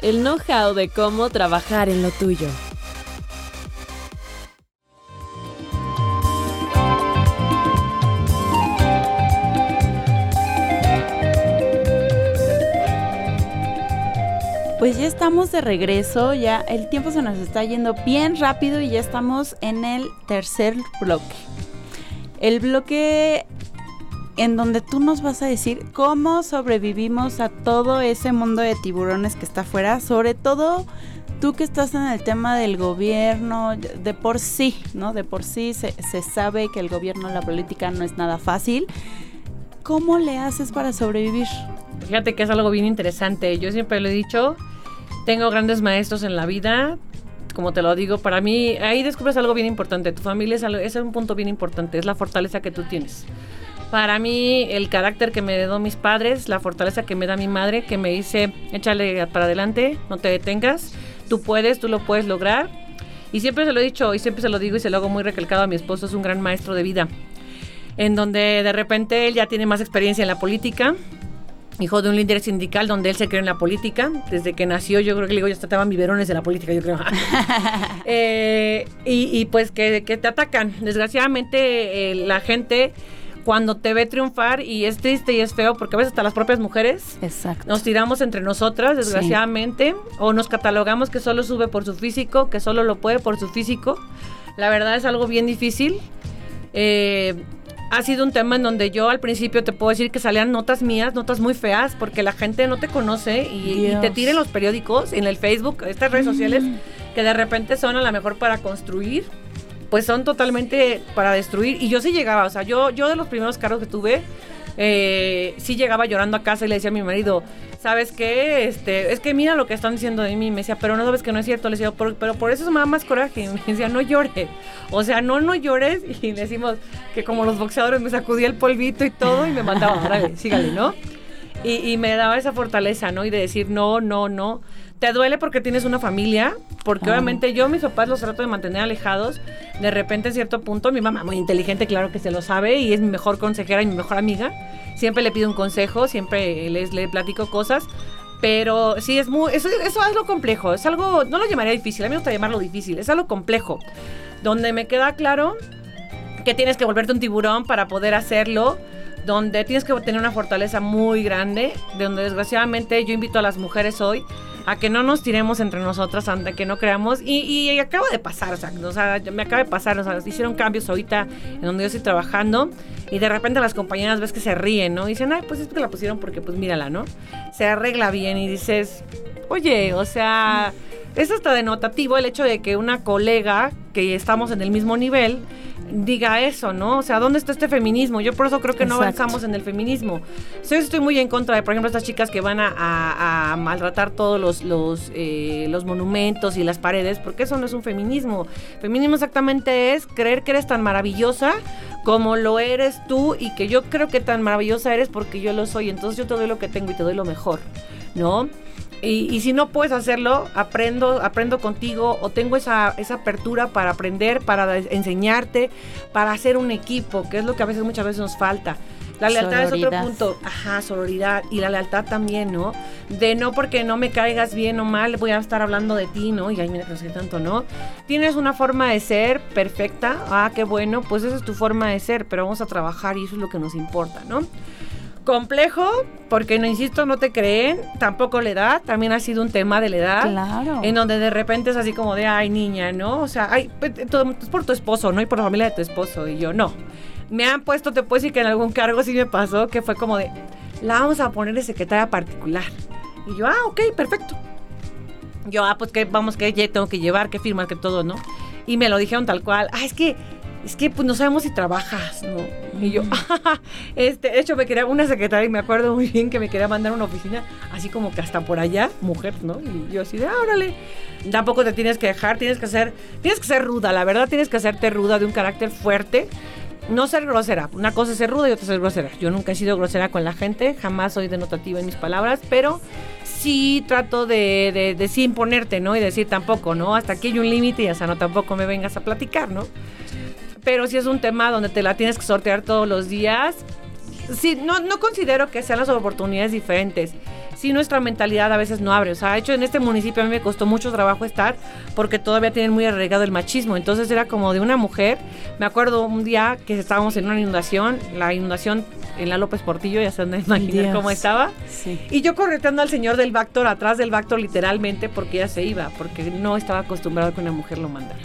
el know-how de cómo trabajar en lo tuyo. Pues ya estamos de regreso, ya el tiempo se nos está yendo bien rápido y ya estamos en el tercer bloque. El bloque en donde tú nos vas a decir cómo sobrevivimos a todo ese mundo de tiburones que está afuera, sobre todo tú que estás en el tema del gobierno, de por sí, ¿no? De por sí se, se sabe que el gobierno, la política no es nada fácil. ¿Cómo le haces para sobrevivir? Fíjate que es algo bien interesante. Yo siempre lo he dicho, tengo grandes maestros en la vida. Como te lo digo, para mí ahí descubres algo bien importante. Tu familia es, algo, es un punto bien importante, es la fortaleza que tú tienes. Para mí, el carácter que me dio mis padres, la fortaleza que me da mi madre, que me dice, échale para adelante, no te detengas, tú puedes, tú lo puedes lograr. Y siempre se lo he dicho y siempre se lo digo y se lo hago muy recalcado a mi esposo, es un gran maestro de vida. En donde de repente él ya tiene más experiencia en la política, hijo de un líder sindical donde él se creó en la política. Desde que nació, yo creo que le digo, ya estaban biberones de la política, yo creo. Eh, y, pues que, te atacan. Desgraciadamente, eh, la gente cuando te ve triunfar y es triste y es feo porque a veces hasta las propias mujeres nos tiramos entre nosotras, desgraciadamente, o nos catalogamos que solo sube por su físico, que solo lo puede por su físico. La verdad es algo bien difícil. Eh, ha sido un tema en donde yo al principio te puedo decir que salían notas mías, notas muy feas, porque la gente no te conoce y, te tira en los periódicos, en el Facebook, estas redes sociales, mm. que de repente son a lo mejor para construir, pues son totalmente para destruir. Y yo sí llegaba, o sea, yo, yo de los primeros carros que tuve, eh, sí llegaba llorando a casa y le decía a mi marido, ¿sabes qué? Este, es que mira lo que están diciendo de mí. Me decía, pero no sabes que no es cierto. Le decía, pero, por eso me da más coraje. Me decía, no llores. O sea, no, no llores. Y decimos que como los boxeadores me sacudía el polvito y todo y me mandaba, sígale, ¿no? Y, y me daba esa fortaleza, ¿no? Y de decir, no, no, no te duele porque tienes una familia, porque obviamente yo mis papás los trato de mantener alejados. De repente, a cierto punto, mi mamá, muy inteligente, claro que se lo sabe, y es mi mejor consejera y mi mejor amiga. Siempre le pido un consejo, siempre les, le platico cosas. Pero sí, es muy. Eso, eso es algo complejo. Es algo. No lo llamaría difícil. A mí me gusta llamarlo difícil. Es algo complejo. Donde me queda claro que tienes que volverte un tiburón para poder hacerlo donde tienes que tener una fortaleza muy grande, de donde desgraciadamente yo invito a las mujeres hoy a que no nos tiremos entre nosotras, ante que no creamos. Y, y, acaba de pasar, o sea, o sea, me acaba de pasar, o sea, hicieron cambios ahorita en donde yo estoy trabajando y de repente las compañeras ves que se ríen, ¿no? Y dicen, ay, pues es que la pusieron porque, pues mírala, ¿no? Se arregla bien y dices, oye, o sea, es hasta denotativo el hecho de que una colega que estamos en el mismo nivel diga eso, ¿no? O sea, ¿dónde está este feminismo? Yo por eso creo que no avanzamos en el feminismo. Yo estoy muy en contra de, por ejemplo, estas chicas que van a, maltratar todos los, los, eh, los monumentos y las paredes, porque eso no es un feminismo. Feminismo exactamente es creer que eres tan maravillosa como lo eres tú y que yo creo que tan maravillosa eres porque yo lo soy. Entonces yo te doy lo que tengo y te doy lo mejor, ¿no? Y, si no puedes hacerlo, aprendo, aprendo contigo o tengo esa, esa apertura para aprender, para enseñarte, para hacer un equipo, que es lo que a veces muchas veces nos falta. La lealtad es otro punto. Ajá, sororidad. Y la lealtad también, ¿no? De no porque no me caigas bien o mal, voy a estar hablando de ti, ¿no? Y ay, mira, no sé tanto, ¿no? Tienes una forma de ser perfecta. Ah, qué bueno. Pues esa es tu forma de ser, pero vamos a trabajar y eso es lo que nos importa, ¿no? Complejo, porque no insisto, no te creen, tampoco la edad, también ha sido un tema de la edad. Claro. En donde de repente es así como de, ay, niña, ¿no? O sea, ay, pues, es por tu esposo, ¿no? Y por la familia de tu esposo. Y yo, no. Me han puesto, te puedo decir que en algún cargo sí me pasó, que fue como de, la vamos a poner de secretaria particular. Y yo, ah, ok, perfecto. Yo, ah, pues que vamos, que tengo que llevar, que firmar, que todo, ¿no? Y me lo dijeron tal cual. Ah, es que es que pues no sabemos si trabajas, ¿no? Y yo, este, de hecho me quería una secretaria y me acuerdo muy bien que me quería mandar a una oficina, así como que hasta por allá, mujer, ¿no? Y yo así de, ah, órale, tampoco te tienes que dejar, tienes que ser, tienes que ser ruda, la verdad tienes que hacerte ruda de un carácter fuerte, no ser grosera. Una cosa es ser ruda y otra es ser grosera. Yo nunca he sido grosera con la gente, jamás soy denotativa en mis palabras, pero sí trato de, de, de sí imponerte, ¿no? Y decir tampoco, ¿no? Hasta aquí hay un límite y hasta no tampoco me vengas a platicar, ¿no? Pero si es un tema donde te la tienes que sortear todos los días, sí, no, no considero que sean las oportunidades diferentes. sí nuestra mentalidad a veces no abre. O sea, de hecho en este municipio a mí me costó mucho trabajo estar porque todavía tienen muy arraigado el machismo. Entonces era como de una mujer. Me acuerdo un día que estábamos en una inundación, la inundación en la López Portillo, ya se han de imaginar cómo estaba. Y yo correteando al señor del Bactor, atrás del Bactor literalmente, porque ya se iba, porque no estaba acostumbrado a que una mujer lo mandara.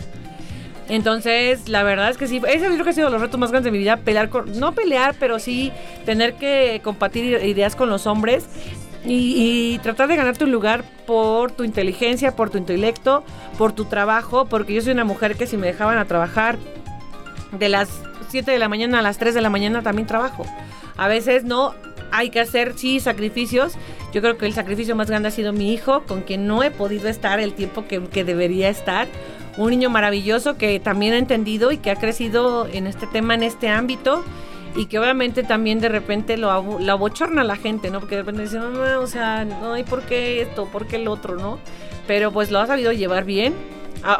Entonces, la verdad es que sí, ese creo que ha sido los retos más grandes de mi vida, pelear con, no pelear, pero sí tener que compartir ideas con los hombres y, tratar de ganarte un lugar por tu inteligencia, por tu intelecto, por tu trabajo, porque yo soy una mujer que si me dejaban a trabajar de las 7 de la mañana a las 3 de la mañana también trabajo. A veces no, hay que hacer, sí, sacrificios. Yo creo que el sacrificio más grande ha sido mi hijo, con quien no he podido estar el tiempo que, que debería estar. Un niño maravilloso que también ha entendido y que ha crecido en este tema, en este ámbito y que obviamente también de repente lo, lo abochorna la gente, ¿no? Porque de repente dicen, no, o sea, no hay por qué esto, por qué el otro, ¿no? Pero pues lo ha sabido llevar bien,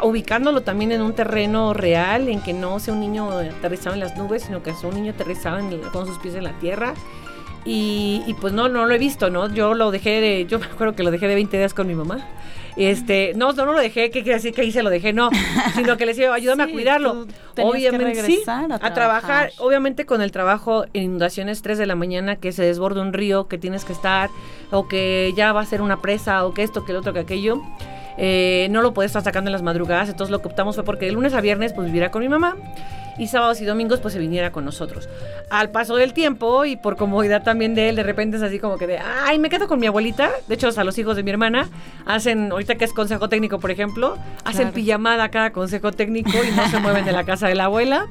ubicándolo también en un terreno real, en que no sea un niño aterrizado en las nubes, sino que sea un niño aterrizado con sus pies en la tierra. Y, pues no, no lo he visto, ¿no? Yo lo dejé de, yo me acuerdo que lo dejé de 20 días con mi mamá. Este, no, no, lo dejé, ¿qué quiere decir que ahí se lo dejé? No, sino que le decía, ayúdame a cuidarlo. Obviamente, sí, a, trabajar. Obviamente con el trabajo en inundaciones 3 de la mañana, que se desborda un río, que tienes que estar, o que ya va a ser una presa, o que esto, que el otro, que aquello. Eh, no lo puedes estar sacando en las madrugadas, entonces lo que optamos fue porque de lunes a viernes pues viviera con mi mamá y sábados y domingos pues se viniera con nosotros. Al paso del tiempo y por comodidad también de él, de repente es así como que de, ay, me quedo con mi abuelita. De hecho, a los hijos de mi hermana hacen, ahorita que es consejo técnico, por ejemplo, hacen pijamada cada consejo técnico y no se mueven de la casa de la abuela.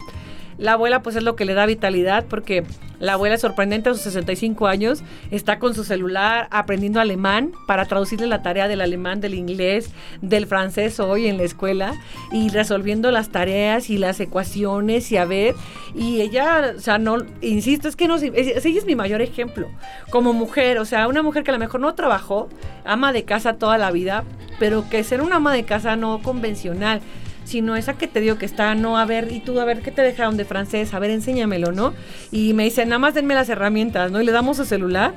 La abuela pues es lo que le da vitalidad porque la abuela es sorprendente a sus 65 años, está con su celular aprendiendo alemán para traducirle la tarea del alemán, del inglés, del francés hoy en la escuela y resolviendo las tareas y las ecuaciones y a ver, y ella, o sea, no, insisto, es que no, ella es mi mayor ejemplo como mujer, o sea, una mujer que a lo mejor no trabajó, ama de casa toda la vida, pero que ser una ama de casa no convencional, sino esa que te digo que está, no, a ver, y tú, a ver, ¿qué te dejaron de francés? A ver, enséñamelo, ¿no? Y me dice, nada más denme las herramientas, ¿no? Y le damos su celular.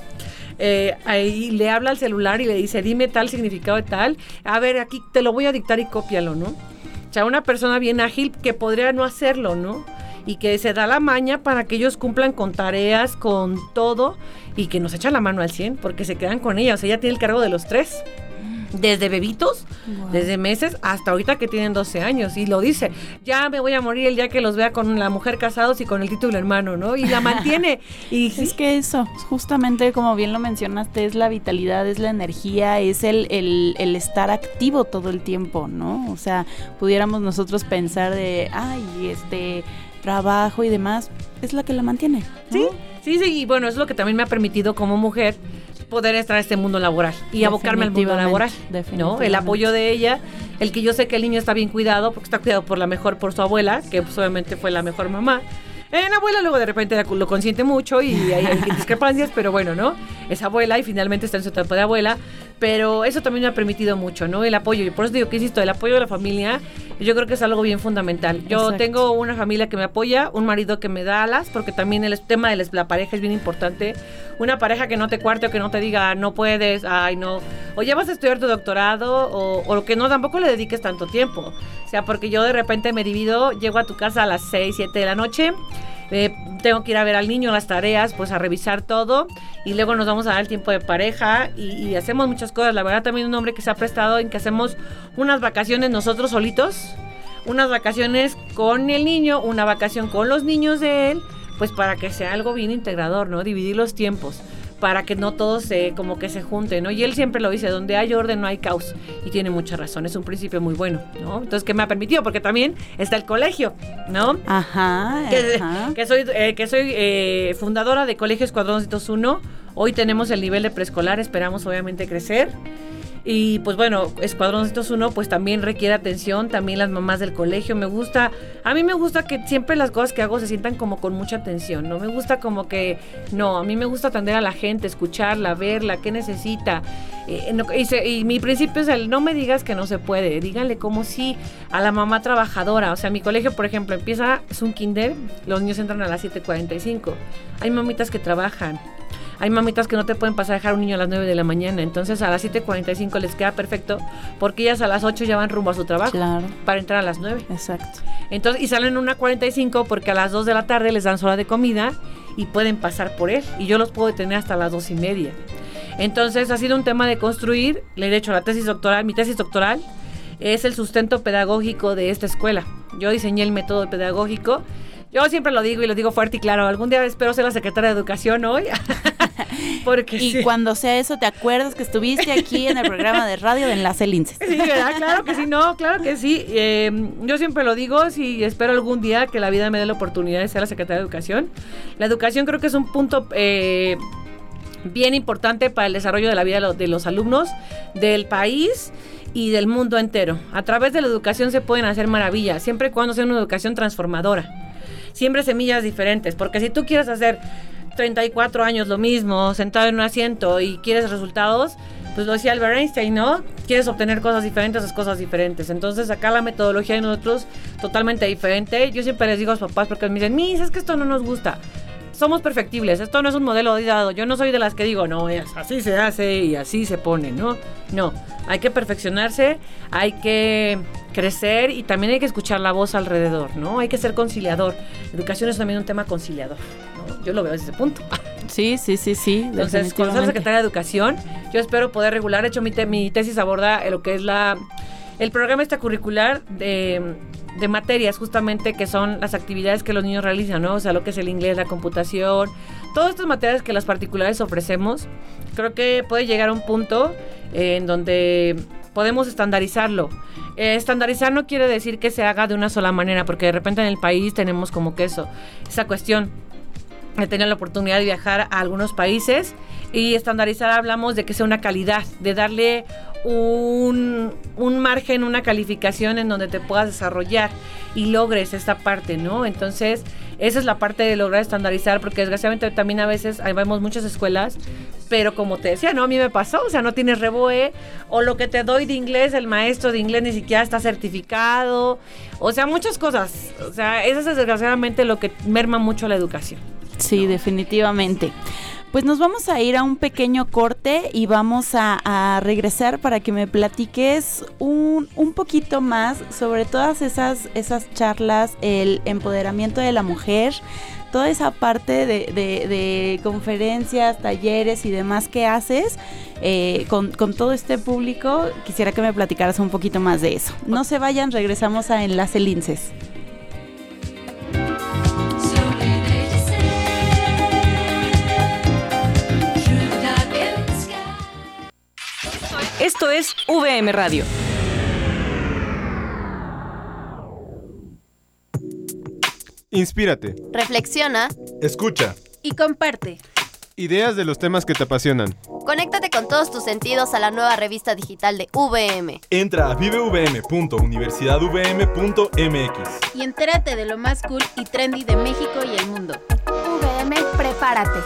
Eh, ahí le habla al celular y le dice, dime tal significado de tal. A ver, aquí te lo voy a dictar y cópialo, ¿no? O sea, una persona bien ágil que podría no hacerlo, ¿no? Y que se da la maña para que ellos cumplan con tareas, con todo, y que nos echa la mano al 100, porque se quedan con ella. O sea, ella tiene el cargo de los tres desde bebitos, desde meses, hasta ahorita que tienen 12 años. Y lo dice, ya me voy a morir el día que los vea con la mujer casados y con el título hermano, ¿no? Y la mantiene. y Es que eso, justamente como bien lo mencionaste, es la vitalidad, es la energía, es el, el, estar activo todo el tiempo, ¿no? O sea, pudiéramos nosotros pensar de, ay, este trabajo y demás, es la que la mantiene. Sí, sí, sí, y bueno, es lo que también me ha permitido como mujer poder estar en este mundo laboral y abocarme al mundo laboral. ¿no? El apoyo de ella, el que yo sé que el niño está bien cuidado, porque está cuidado por la mejor, por su abuela, que pues, obviamente fue la mejor mamá. En abuela luego de repente lo consiente mucho y hay, hay discrepancias, pero bueno, ¿no? Es abuela y finalmente está en su etapa de abuela, pero eso también me ha permitido mucho, ¿no? El apoyo, y por eso digo que insisto, el apoyo de la familia, yo creo que es algo bien fundamental. Yo tengo una familia que me apoya, un marido que me da alas, porque también el tema de la pareja es bien importante. Una pareja que no te cuarte o que no te diga, no puedes, ay, no, o ya vas a estudiar tu doctorado, o, o que no, tampoco le dediques tanto tiempo. O sea, porque yo de repente me divido, llego a tu casa a las 6, 7 de la noche, eh, tengo que ir a ver al niño las tareas, pues a revisar todo y luego nos vamos a dar el tiempo de pareja y, hacemos muchas cosas. La verdad también un hombre que se ha prestado en que hacemos unas vacaciones nosotros solitos, unas vacaciones con el niño, una vacación con los niños de él, pues para que sea algo bien integrador, ¿no? Dividir los tiempos para que no todo se como que se junte, ¿no? Y él siempre lo dice, donde hay orden no hay caos. Y tiene mucha razón, es un principio muy bueno, ¿no? Entonces, ¿qué me ha permitido? Porque también está el colegio, ¿no? Ajá. Que, soy, eh, que soy eh, fundadora de Colegio Escuadrón 201. Hoy tenemos el nivel de preescolar, esperamos obviamente crecer. Y pues bueno, Escuadrón 1 pues también requiere atención, también las mamás del colegio. Me gusta, a mí me gusta que siempre las cosas que hago se sientan como con mucha atención, no me gusta como que, no, a mí me gusta atender a la gente, escucharla, verla, qué necesita. Eh, y, mi principio es el no me digas que no se puede, díganle como si a la mamá trabajadora. O sea, mi colegio, por ejemplo, empieza, es un kinder, los niños entran a las 7.45. Hay mamitas que trabajan hay mamitas que no te pueden pasar a dejar un niño a las 9 de la mañana, entonces a las 7.45 les queda perfecto porque ellas a las 8 ya van rumbo a su trabajo Claro. para entrar a las 9. Exacto. Entonces, y salen una 45 porque a las 2 de la tarde les dan su hora de comida y pueden pasar por él. Y yo los puedo detener hasta las 2 y media. Entonces, ha sido un tema de construir, le he hecho la tesis doctoral, mi tesis doctoral es el sustento pedagógico de esta escuela. Yo diseñé el método pedagógico. Yo siempre lo digo y lo digo fuerte y claro, algún día espero ser la secretaria de educación hoy. Porque Y sí. cuando sea eso, ¿te acuerdas que estuviste aquí en el programa de radio de Enlace Linces? Sí, ¿verdad? Claro que sí, no, claro que sí. Eh, yo siempre lo digo, sí, espero algún día que la vida me dé la oportunidad de ser la secretaria de Educación. La educación creo que es un punto eh, bien importante para el desarrollo de la vida de los, de los alumnos, del país y del mundo entero. A través de la educación se pueden hacer maravillas, siempre y cuando sea una educación transformadora. Siempre semillas diferentes, porque si tú quieres hacer 34 años lo mismo, sentado en un asiento y quieres resultados, pues lo decía Albert Einstein, ¿no? Quieres obtener cosas diferentes, es cosas diferentes. Entonces acá la metodología de nosotros totalmente diferente. Yo siempre les digo a los papás porque me dicen, mis, es que esto no nos gusta. Somos perfectibles, esto no es un modelo dado. Yo no soy de las que digo, no, es así se hace y así se pone, ¿no? No, hay que perfeccionarse, hay que crecer y también hay que escuchar la voz alrededor, ¿no? Hay que ser conciliador. Educación es también un tema conciliador. Yo lo veo desde ese punto. Sí, sí, sí, sí. Entonces, cuando sea definitivamente. secretaria de Educación, yo espero poder regular. De hecho, mi, te- mi tesis aborda lo que es la el programa extracurricular de, de materias, justamente, que son las actividades que los niños realizan, ¿no? O sea, lo que es el inglés, la computación, todas estas materias que las particulares ofrecemos, creo que puede llegar a un punto eh, en donde podemos estandarizarlo. Eh, estandarizar no quiere decir que se haga de una sola manera, porque de repente en el país tenemos como que eso, esa cuestión he tenido la oportunidad de viajar a algunos países y estandarizar hablamos de que sea una calidad, de darle un, un margen, una calificación en donde te puedas desarrollar y logres esta parte, ¿no? Entonces, esa es la parte de lograr estandarizar, porque desgraciadamente también a veces ahí vemos muchas escuelas, pero como te decía, no, a mí me pasó, o sea, no tienes reboe, o lo que te doy de inglés, el maestro de inglés ni siquiera está certificado, o sea, muchas cosas, o sea, eso es desgraciadamente lo que merma mucho la educación. Sí, definitivamente. Pues nos vamos a ir a un pequeño corte y vamos a, a regresar para que me platiques un, un poquito más sobre todas esas, esas charlas, el empoderamiento de la mujer, toda esa parte de, de- de conferencias, talleres y demás que haces eh, con, con todo este público. Quisiera que me platicaras un poquito más de eso. No se vayan, regresamos a Enlace Linces. Esto es VM Radio. Inspírate. Reflexiona Escucha. y comparte. Ideas de los temas que te apasionan. Conéctate con todos tus sentidos a la nueva revista digital de VM. Entra a vivevm.universidadvm.mx. Y entérate de lo más cool y trendy de México y el mundo. VM, prepárate.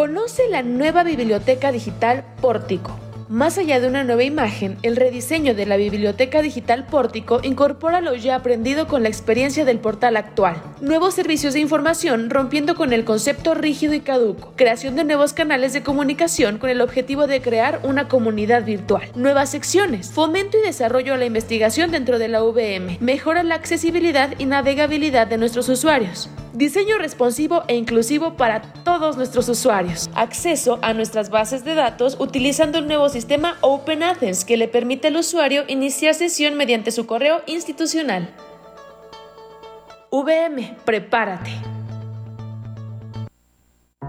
Conoce la nueva biblioteca digital Pórtico. Más allá de una nueva imagen, el rediseño de la biblioteca digital Pórtico incorpora lo ya aprendido con la experiencia del portal actual. Nuevos servicios de información rompiendo con el concepto rígido y caduco. Creación de nuevos canales de comunicación con el objetivo de crear una comunidad virtual. Nuevas secciones. Fomento y desarrollo a la investigación dentro de la VM. Mejora la accesibilidad y navegabilidad de nuestros usuarios. Diseño responsivo e inclusivo para todos nuestros usuarios. Acceso a nuestras bases de datos utilizando el nuevo sistema Open Athens que le permite al usuario iniciar sesión mediante su correo institucional. VM, prepárate.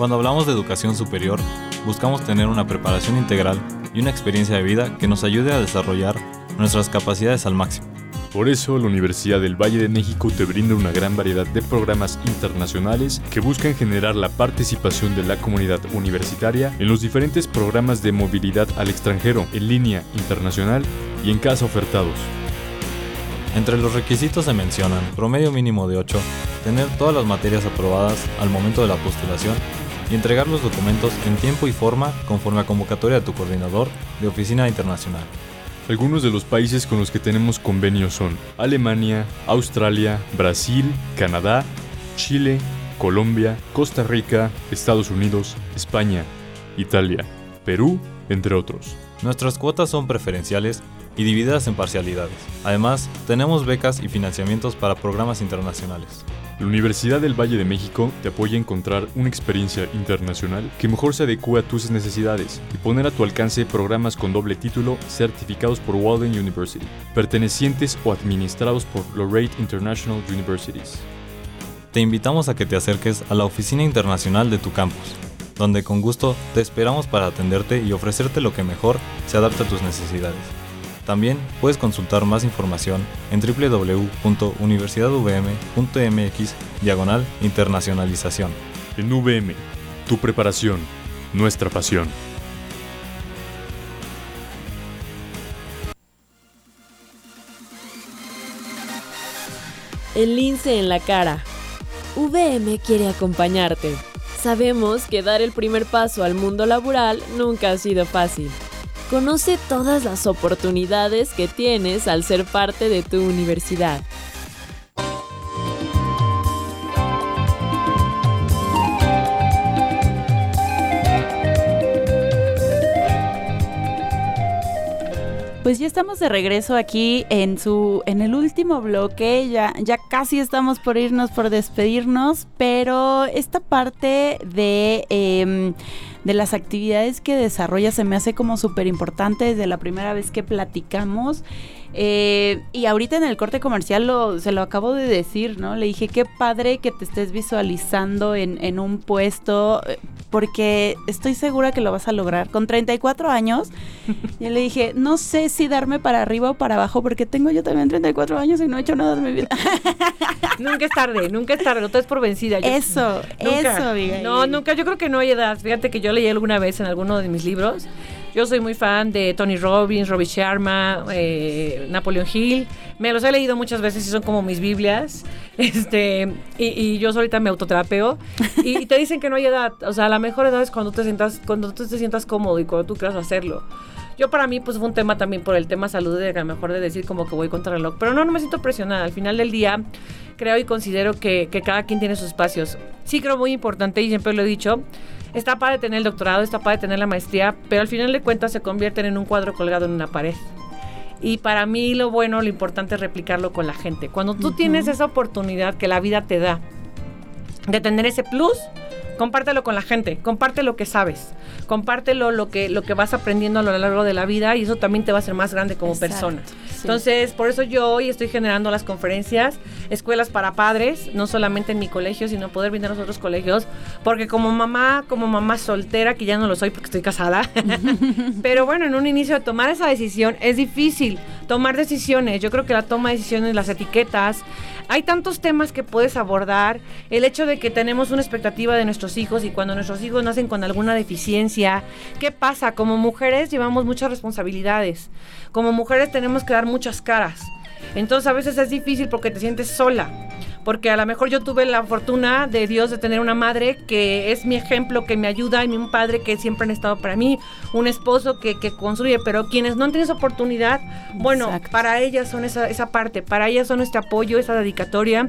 Cuando hablamos de educación superior, buscamos tener una preparación integral y una experiencia de vida que nos ayude a desarrollar nuestras capacidades al máximo. Por eso, la Universidad del Valle de México te brinda una gran variedad de programas internacionales que buscan generar la participación de la comunidad universitaria en los diferentes programas de movilidad al extranjero, en línea, internacional y en casa ofertados. Entre los requisitos se mencionan promedio mínimo de 8, tener todas las materias aprobadas al momento de la postulación y entregar los documentos en tiempo y forma conforme a convocatoria de tu coordinador de oficina internacional. Algunos de los países con los que tenemos convenios son Alemania, Australia, Brasil, Canadá, Chile, Colombia, Costa Rica, Estados Unidos, España, Italia, Perú, entre otros. Nuestras cuotas son preferenciales y divididas en parcialidades. Además, tenemos becas y financiamientos para programas internacionales. La Universidad del Valle de México te apoya a encontrar una experiencia internacional que mejor se adecue a tus necesidades y poner a tu alcance programas con doble título certificados por Walden University, pertenecientes o administrados por Lorraine International Universities. Te invitamos a que te acerques a la oficina internacional de tu campus, donde con gusto te esperamos para atenderte y ofrecerte lo que mejor se adapta a tus necesidades. También puedes consultar más información en www.universidadvm.mx diagonal internacionalización. En VM, tu preparación, nuestra pasión. El lince en la cara. VM quiere acompañarte. Sabemos que dar el primer paso al mundo laboral nunca ha sido fácil. Conoce todas las oportunidades que tienes al ser parte de tu universidad. Pues ya estamos de regreso aquí en su en el último bloque, ya ya casi estamos por irnos por despedirnos, pero esta parte de em, de las actividades que desarrolla se me hace como súper importante desde la primera vez que platicamos. Eh, y ahorita en el corte comercial lo, se lo acabo de decir, ¿no? Le dije, qué padre que te estés visualizando en, en un puesto, eh, porque estoy segura que lo vas a lograr. Con 34 años, yo le dije, no sé si darme para arriba o para abajo, porque tengo yo también 34 años y no he hecho nada de mi vida. nunca es tarde, nunca es tarde, no te es por vencida. eso, eso, amiga. No, nunca, yo creo que no hay edad. Fíjate que yo leí alguna vez en alguno de mis libros yo soy muy fan de Tony Robbins, Robbie Sharma, eh, Napoleon Hill. Me los he leído muchas veces y son como mis Biblias. Este, y, yo ahorita me autoterapeo. Y, te dicen que no hay edad. O sea, la mejor edad es cuando te sientas, cuando tú te sientas cómodo y cuando tú quieras hacerlo. Yo para mí pues fue un tema también por el tema salud, de a lo mejor de decir como que voy contra el reloj. Pero no, no me siento presionada. Al final del día creo y considero que, que cada quien tiene sus espacios. Sí creo muy importante y siempre lo he dicho está para tener el doctorado, está para tener la maestría, pero al final de cuentas se convierten en un cuadro colgado en una pared. Y para mí lo bueno, lo importante es replicarlo con la gente. Cuando tú tienes esa oportunidad que la vida te da de tener ese plus, compártelo con la gente, comparte lo que sabes, compártelo lo que, lo que vas aprendiendo a lo largo de la vida y eso también te va a hacer más grande como persona. Entonces, por eso yo hoy estoy generando las conferencias, escuelas para padres, no solamente en mi colegio, sino poder venir a los otros colegios, porque como mamá, como mamá soltera, que ya no lo soy porque estoy casada, pero bueno, en un inicio de tomar esa decisión es difícil, tomar decisiones, yo creo que la toma de decisiones, las etiquetas, hay tantos temas que puedes abordar, el hecho de que tenemos una expectativa de nuestros hijos y cuando nuestros hijos nacen con alguna deficiencia, ¿qué pasa? Como mujeres llevamos muchas responsabilidades, como mujeres tenemos que dar muchas caras. Entonces a veces es difícil porque te sientes sola porque a lo mejor yo tuve la fortuna de Dios de tener una madre que es mi ejemplo, que me ayuda, y un padre que siempre han estado para mí, un esposo que, que construye, pero quienes no han tenido esa oportunidad, bueno, para ellas son esa, esa parte, para ellas son este apoyo, esa dedicatoria,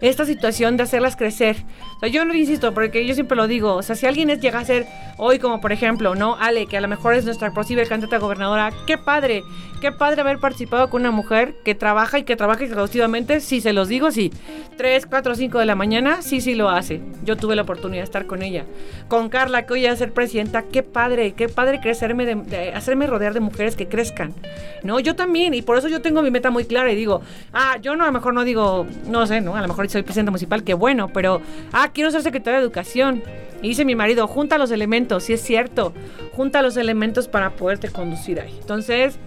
esta situación de hacerlas crecer. O sea, yo lo insisto, porque yo siempre lo digo, o sea, si alguien es, llega a ser hoy como por ejemplo, ¿no? Ale, que a lo mejor es nuestra posible candidata gobernadora, qué padre, qué padre haber participado con una mujer que trabaja y que trabaja exhaustivamente, si se los digo, sí. 3, 4, 5 de la mañana, sí, sí lo hace. Yo tuve la oportunidad de estar con ella. Con Carla, que hoy a ser presidenta, qué padre, qué padre crecerme, de, hacerme rodear de mujeres que crezcan. No, yo también, y por eso yo tengo mi meta muy clara y digo, ah, yo no, a lo mejor no digo, no sé, ¿no? A lo mejor soy presidenta municipal, qué bueno, pero, ah, quiero ser secretaria de educación. Y dice mi marido, junta los elementos, si es cierto, junta los elementos para poderte conducir ahí. Entonces,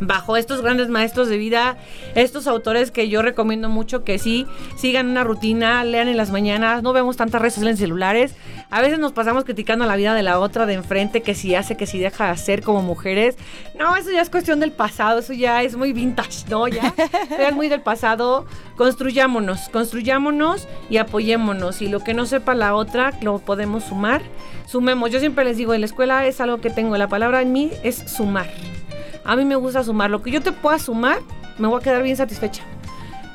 bajo estos grandes maestros de vida, estos autores que yo recomiendo mucho que sí sigan una rutina, lean en las mañanas, no vemos tantas redes en celulares. A veces nos pasamos criticando la vida de la otra de enfrente, que si hace, que si deja de hacer como mujeres. No, eso ya es cuestión del pasado, eso ya es muy vintage, ¿no? Ya, es muy del pasado. Construyámonos, construyámonos y apoyémonos. Y lo que no sepa la otra, lo podemos sumar. Sumemos. Yo siempre les digo, en la escuela es algo que tengo, la palabra en mí es sumar. A mí me gusta sumar. Lo que yo te pueda sumar, me voy a quedar bien satisfecha.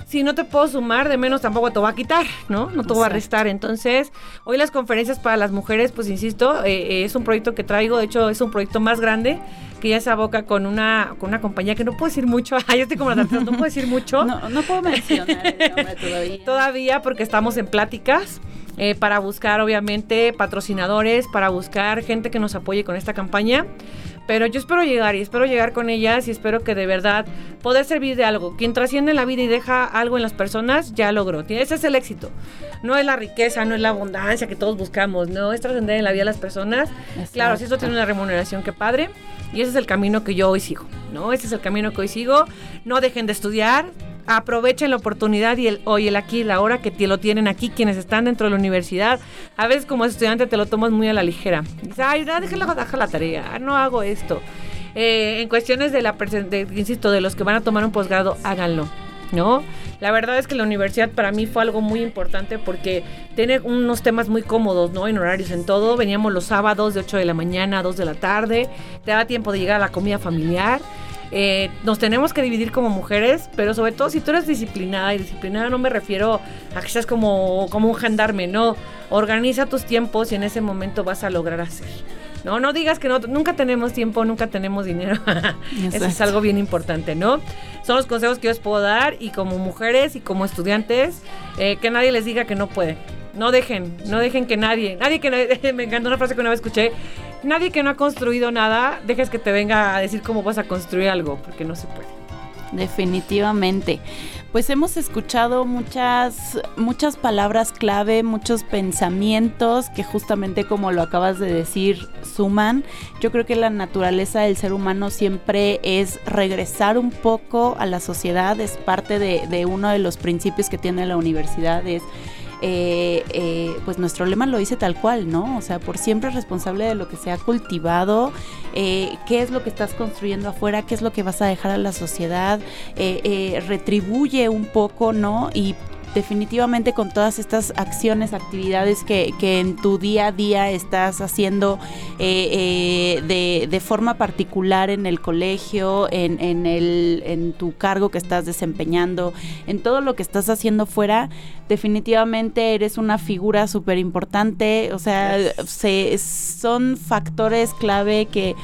Si no te puedo sumar, de menos tampoco te voy a quitar, ¿no? No te voy a restar. Entonces, hoy las conferencias para las mujeres, pues insisto, eh, eh, es un proyecto que traigo. De hecho, es un proyecto más grande que ya se aboca con una, con una compañía que no puedo decir mucho. Ay, estoy como la no puedo decir mucho. No, no puedo mencionar el nombre todavía. todavía porque estamos en pláticas. Eh, para buscar obviamente patrocinadores, para buscar gente que nos apoye con esta campaña. Pero yo espero llegar y espero llegar con ellas y espero que de verdad poder servir de algo. Quien trasciende en la vida y deja algo en las personas, ya logró. Ese es el éxito. No es la riqueza, no es la abundancia que todos buscamos, no es trascender en la vida de las personas. Claro, si eso tiene una remuneración, qué padre. Y ese es el camino que yo hoy sigo, ¿no? Ese es el camino que hoy sigo. No dejen de estudiar, aprovechen la oportunidad y el hoy, el aquí, la hora que te lo tienen aquí, quienes están dentro de la universidad. A veces como estudiante te lo tomas muy a la ligera. Dices, ay, déjala, deja la tarea, no hago esto. Eh, en cuestiones de la, de, insisto, de los que van a tomar un posgrado, háganlo. ¿no? La verdad es que la universidad para mí fue algo muy importante porque tiene unos temas muy cómodos, ¿no? En horarios, en todo. Veníamos los sábados de 8 de la mañana a 2 de la tarde. Te da tiempo de llegar a la comida familiar. Eh, nos tenemos que dividir como mujeres, pero sobre todo si tú eres disciplinada, y disciplinada no me refiero a que seas como, como un gendarme, no. Organiza tus tiempos y en ese momento vas a lograr hacer. No, no digas que no, nunca tenemos tiempo, nunca tenemos dinero. Eso es algo bien importante, ¿no? Son los consejos que yo les puedo dar y como mujeres y como estudiantes, eh, que nadie les diga que no puede. No dejen, no dejen que nadie, nadie que me encantó una frase que una vez escuché, nadie que no ha construido nada, dejes que te venga a decir cómo vas a construir algo, porque no se puede. Definitivamente. Pues hemos escuchado muchas, muchas palabras clave, muchos pensamientos que justamente como lo acabas de decir, suman. Yo creo que la naturaleza del ser humano siempre es regresar un poco a la sociedad, es parte de, de uno de los principios que tiene la universidad, es eh, eh, pues nuestro lema lo dice tal cual, ¿no? O sea, por siempre responsable de lo que se ha cultivado, eh, qué es lo que estás construyendo afuera, qué es lo que vas a dejar a la sociedad, retribuye un poco, ¿no? Y definitivamente con todas estas acciones, actividades que, en tu día a día estás haciendo eh, eh, de, forma particular en el colegio, en, en, el, en tu cargo que estás desempeñando, en todo lo que estás haciendo fuera, definitivamente eres una figura súper importante, o sea, se, son factores clave que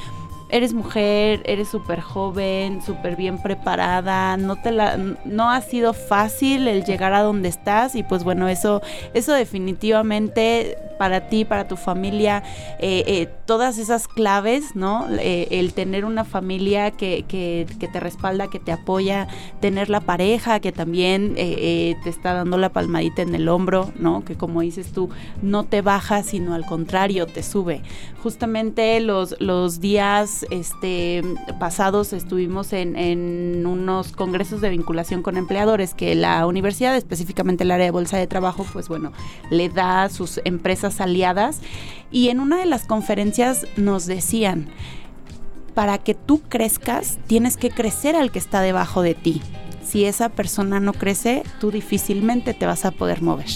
eres mujer, eres súper joven, súper bien preparada, no te la, no ha sido fácil el llegar a donde estás y pues bueno, eso, eso definitivamente para ti, para tu familia, eh, eh, todas esas claves, ¿no? Eh, el tener una familia que, que, que, te respalda, que te apoya, tener la pareja que también te está dando la palmadita en el hombro, ¿no? Que como dices tú, no te baja, sino al contrario, te sube. Justamente los, los días este, pasados estuvimos en, unos congresos de vinculación con empleadores que la universidad, específicamente el área de bolsa de trabajo, pues bueno, le da a sus empresas aliadas. Y en una de las conferencias nos decían, para que tú crezcas, tienes que crecer al que está debajo de ti si esa persona no crece, tú difícilmente te vas a poder mover.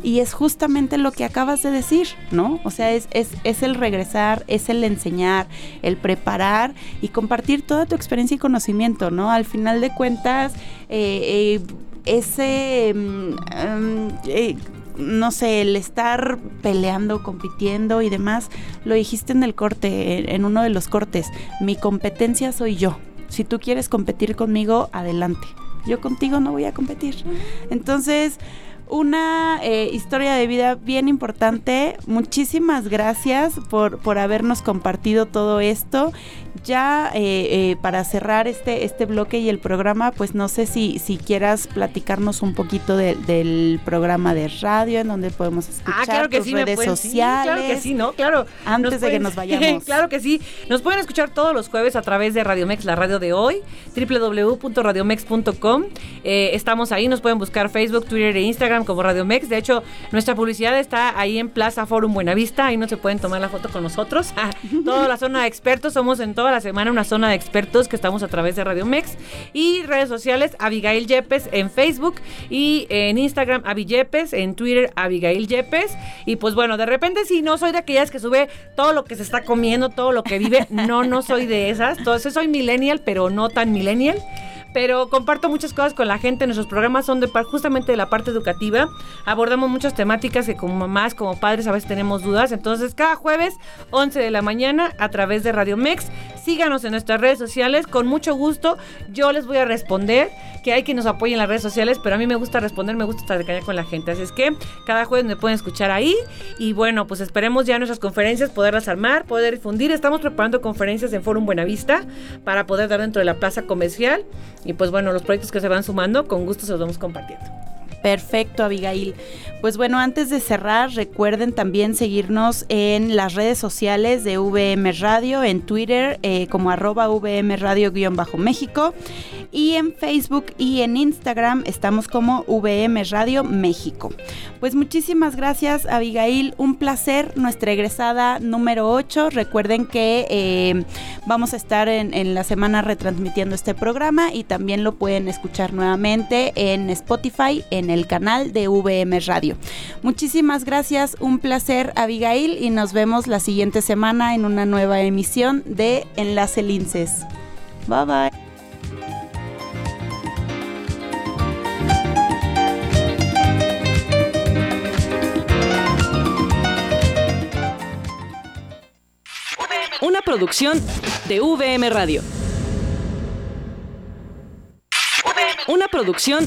Y es justamente lo que acabas de decir, ¿no? O sea, es, es, el regresar, es el enseñar, el preparar y compartir toda tu experiencia y conocimiento, ¿no? Al final de cuentas, eh, eh, ese... Mm, mm, eh, no sé, el estar peleando, compitiendo y demás, lo dijiste en el corte, en uno de los cortes, mi competencia soy yo. Si tú quieres competir conmigo, adelante. Yo contigo no voy a competir. Entonces, una eh, historia de vida bien importante. Muchísimas gracias por, por habernos compartido todo esto. Ya eh, eh, para cerrar este, este bloque y el programa, pues no sé si, si quieras platicarnos un poquito del programa de radio en donde podemos ah, escuchar tus redes sociales. claro que sí, ¿no? Claro. Antes de que nos vayamos. claro que sí. Nos pueden escuchar todos los jueves a través de Radiomex, la radio de hoy, www.radiomex.com. estamos ahí, nos pueden buscar Facebook, Twitter e Instagram como Radiomex. De hecho, nuestra publicidad está ahí en Plaza Forum Buenavista. Ahí no se pueden tomar la foto con nosotros. toda la zona de expertos. Somos en toda la semana una zona de expertos que estamos a través de Radiomex. Y redes sociales, Abigail Yepes en Facebook y en Instagram, Abigail Yepes, en Twitter, Abigail Yepes. Y pues bueno, de repente si no soy de aquellas que sube todo lo que se está comiendo, todo lo que vive. No, no soy de esas. Entonces soy millennial, pero no tan millennial pero comparto muchas cosas con la gente. Nuestros programas son justamente de la parte educativa. Abordamos muchas temáticas que como mamás, como padres a veces tenemos dudas. Entonces, cada jueves, 11 de la mañana, a través de Radio Mex, síganos en nuestras redes sociales. Con mucho gusto, yo les voy a responder. Que hay quien nos apoye en las redes sociales, pero a mí me gusta responder, me gusta estar de caña con la gente. Así es que cada jueves me pueden escuchar ahí. Y bueno, pues esperemos ya nuestras conferencias poderlas armar, poder difundir. Estamos preparando conferencias en Forum Buenavista para poder dar dentro de la plaza comercial. Y pues bueno, los proyectos que se van sumando, con gusto se los vamos compartiendo. Perfecto, Abigail. Pues bueno, antes de cerrar, recuerden también seguirnos en las redes sociales de VM Radio, en Twitter eh, como arroba VM Radio-México y en Facebook y en Instagram estamos como VM Radio México. Pues muchísimas gracias, Abigail. Un placer, nuestra egresada número 8. Recuerden que eh, vamos a estar en, en la semana retransmitiendo este programa y también lo pueden escuchar nuevamente en Spotify, en el canal de VM Radio. Muchísimas gracias, un placer Abigail y nos vemos la siguiente semana en una nueva emisión de Enlace Linces. Bye bye. Una producción de VM Radio. Una producción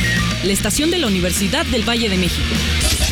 la estación de la Universidad del Valle de México.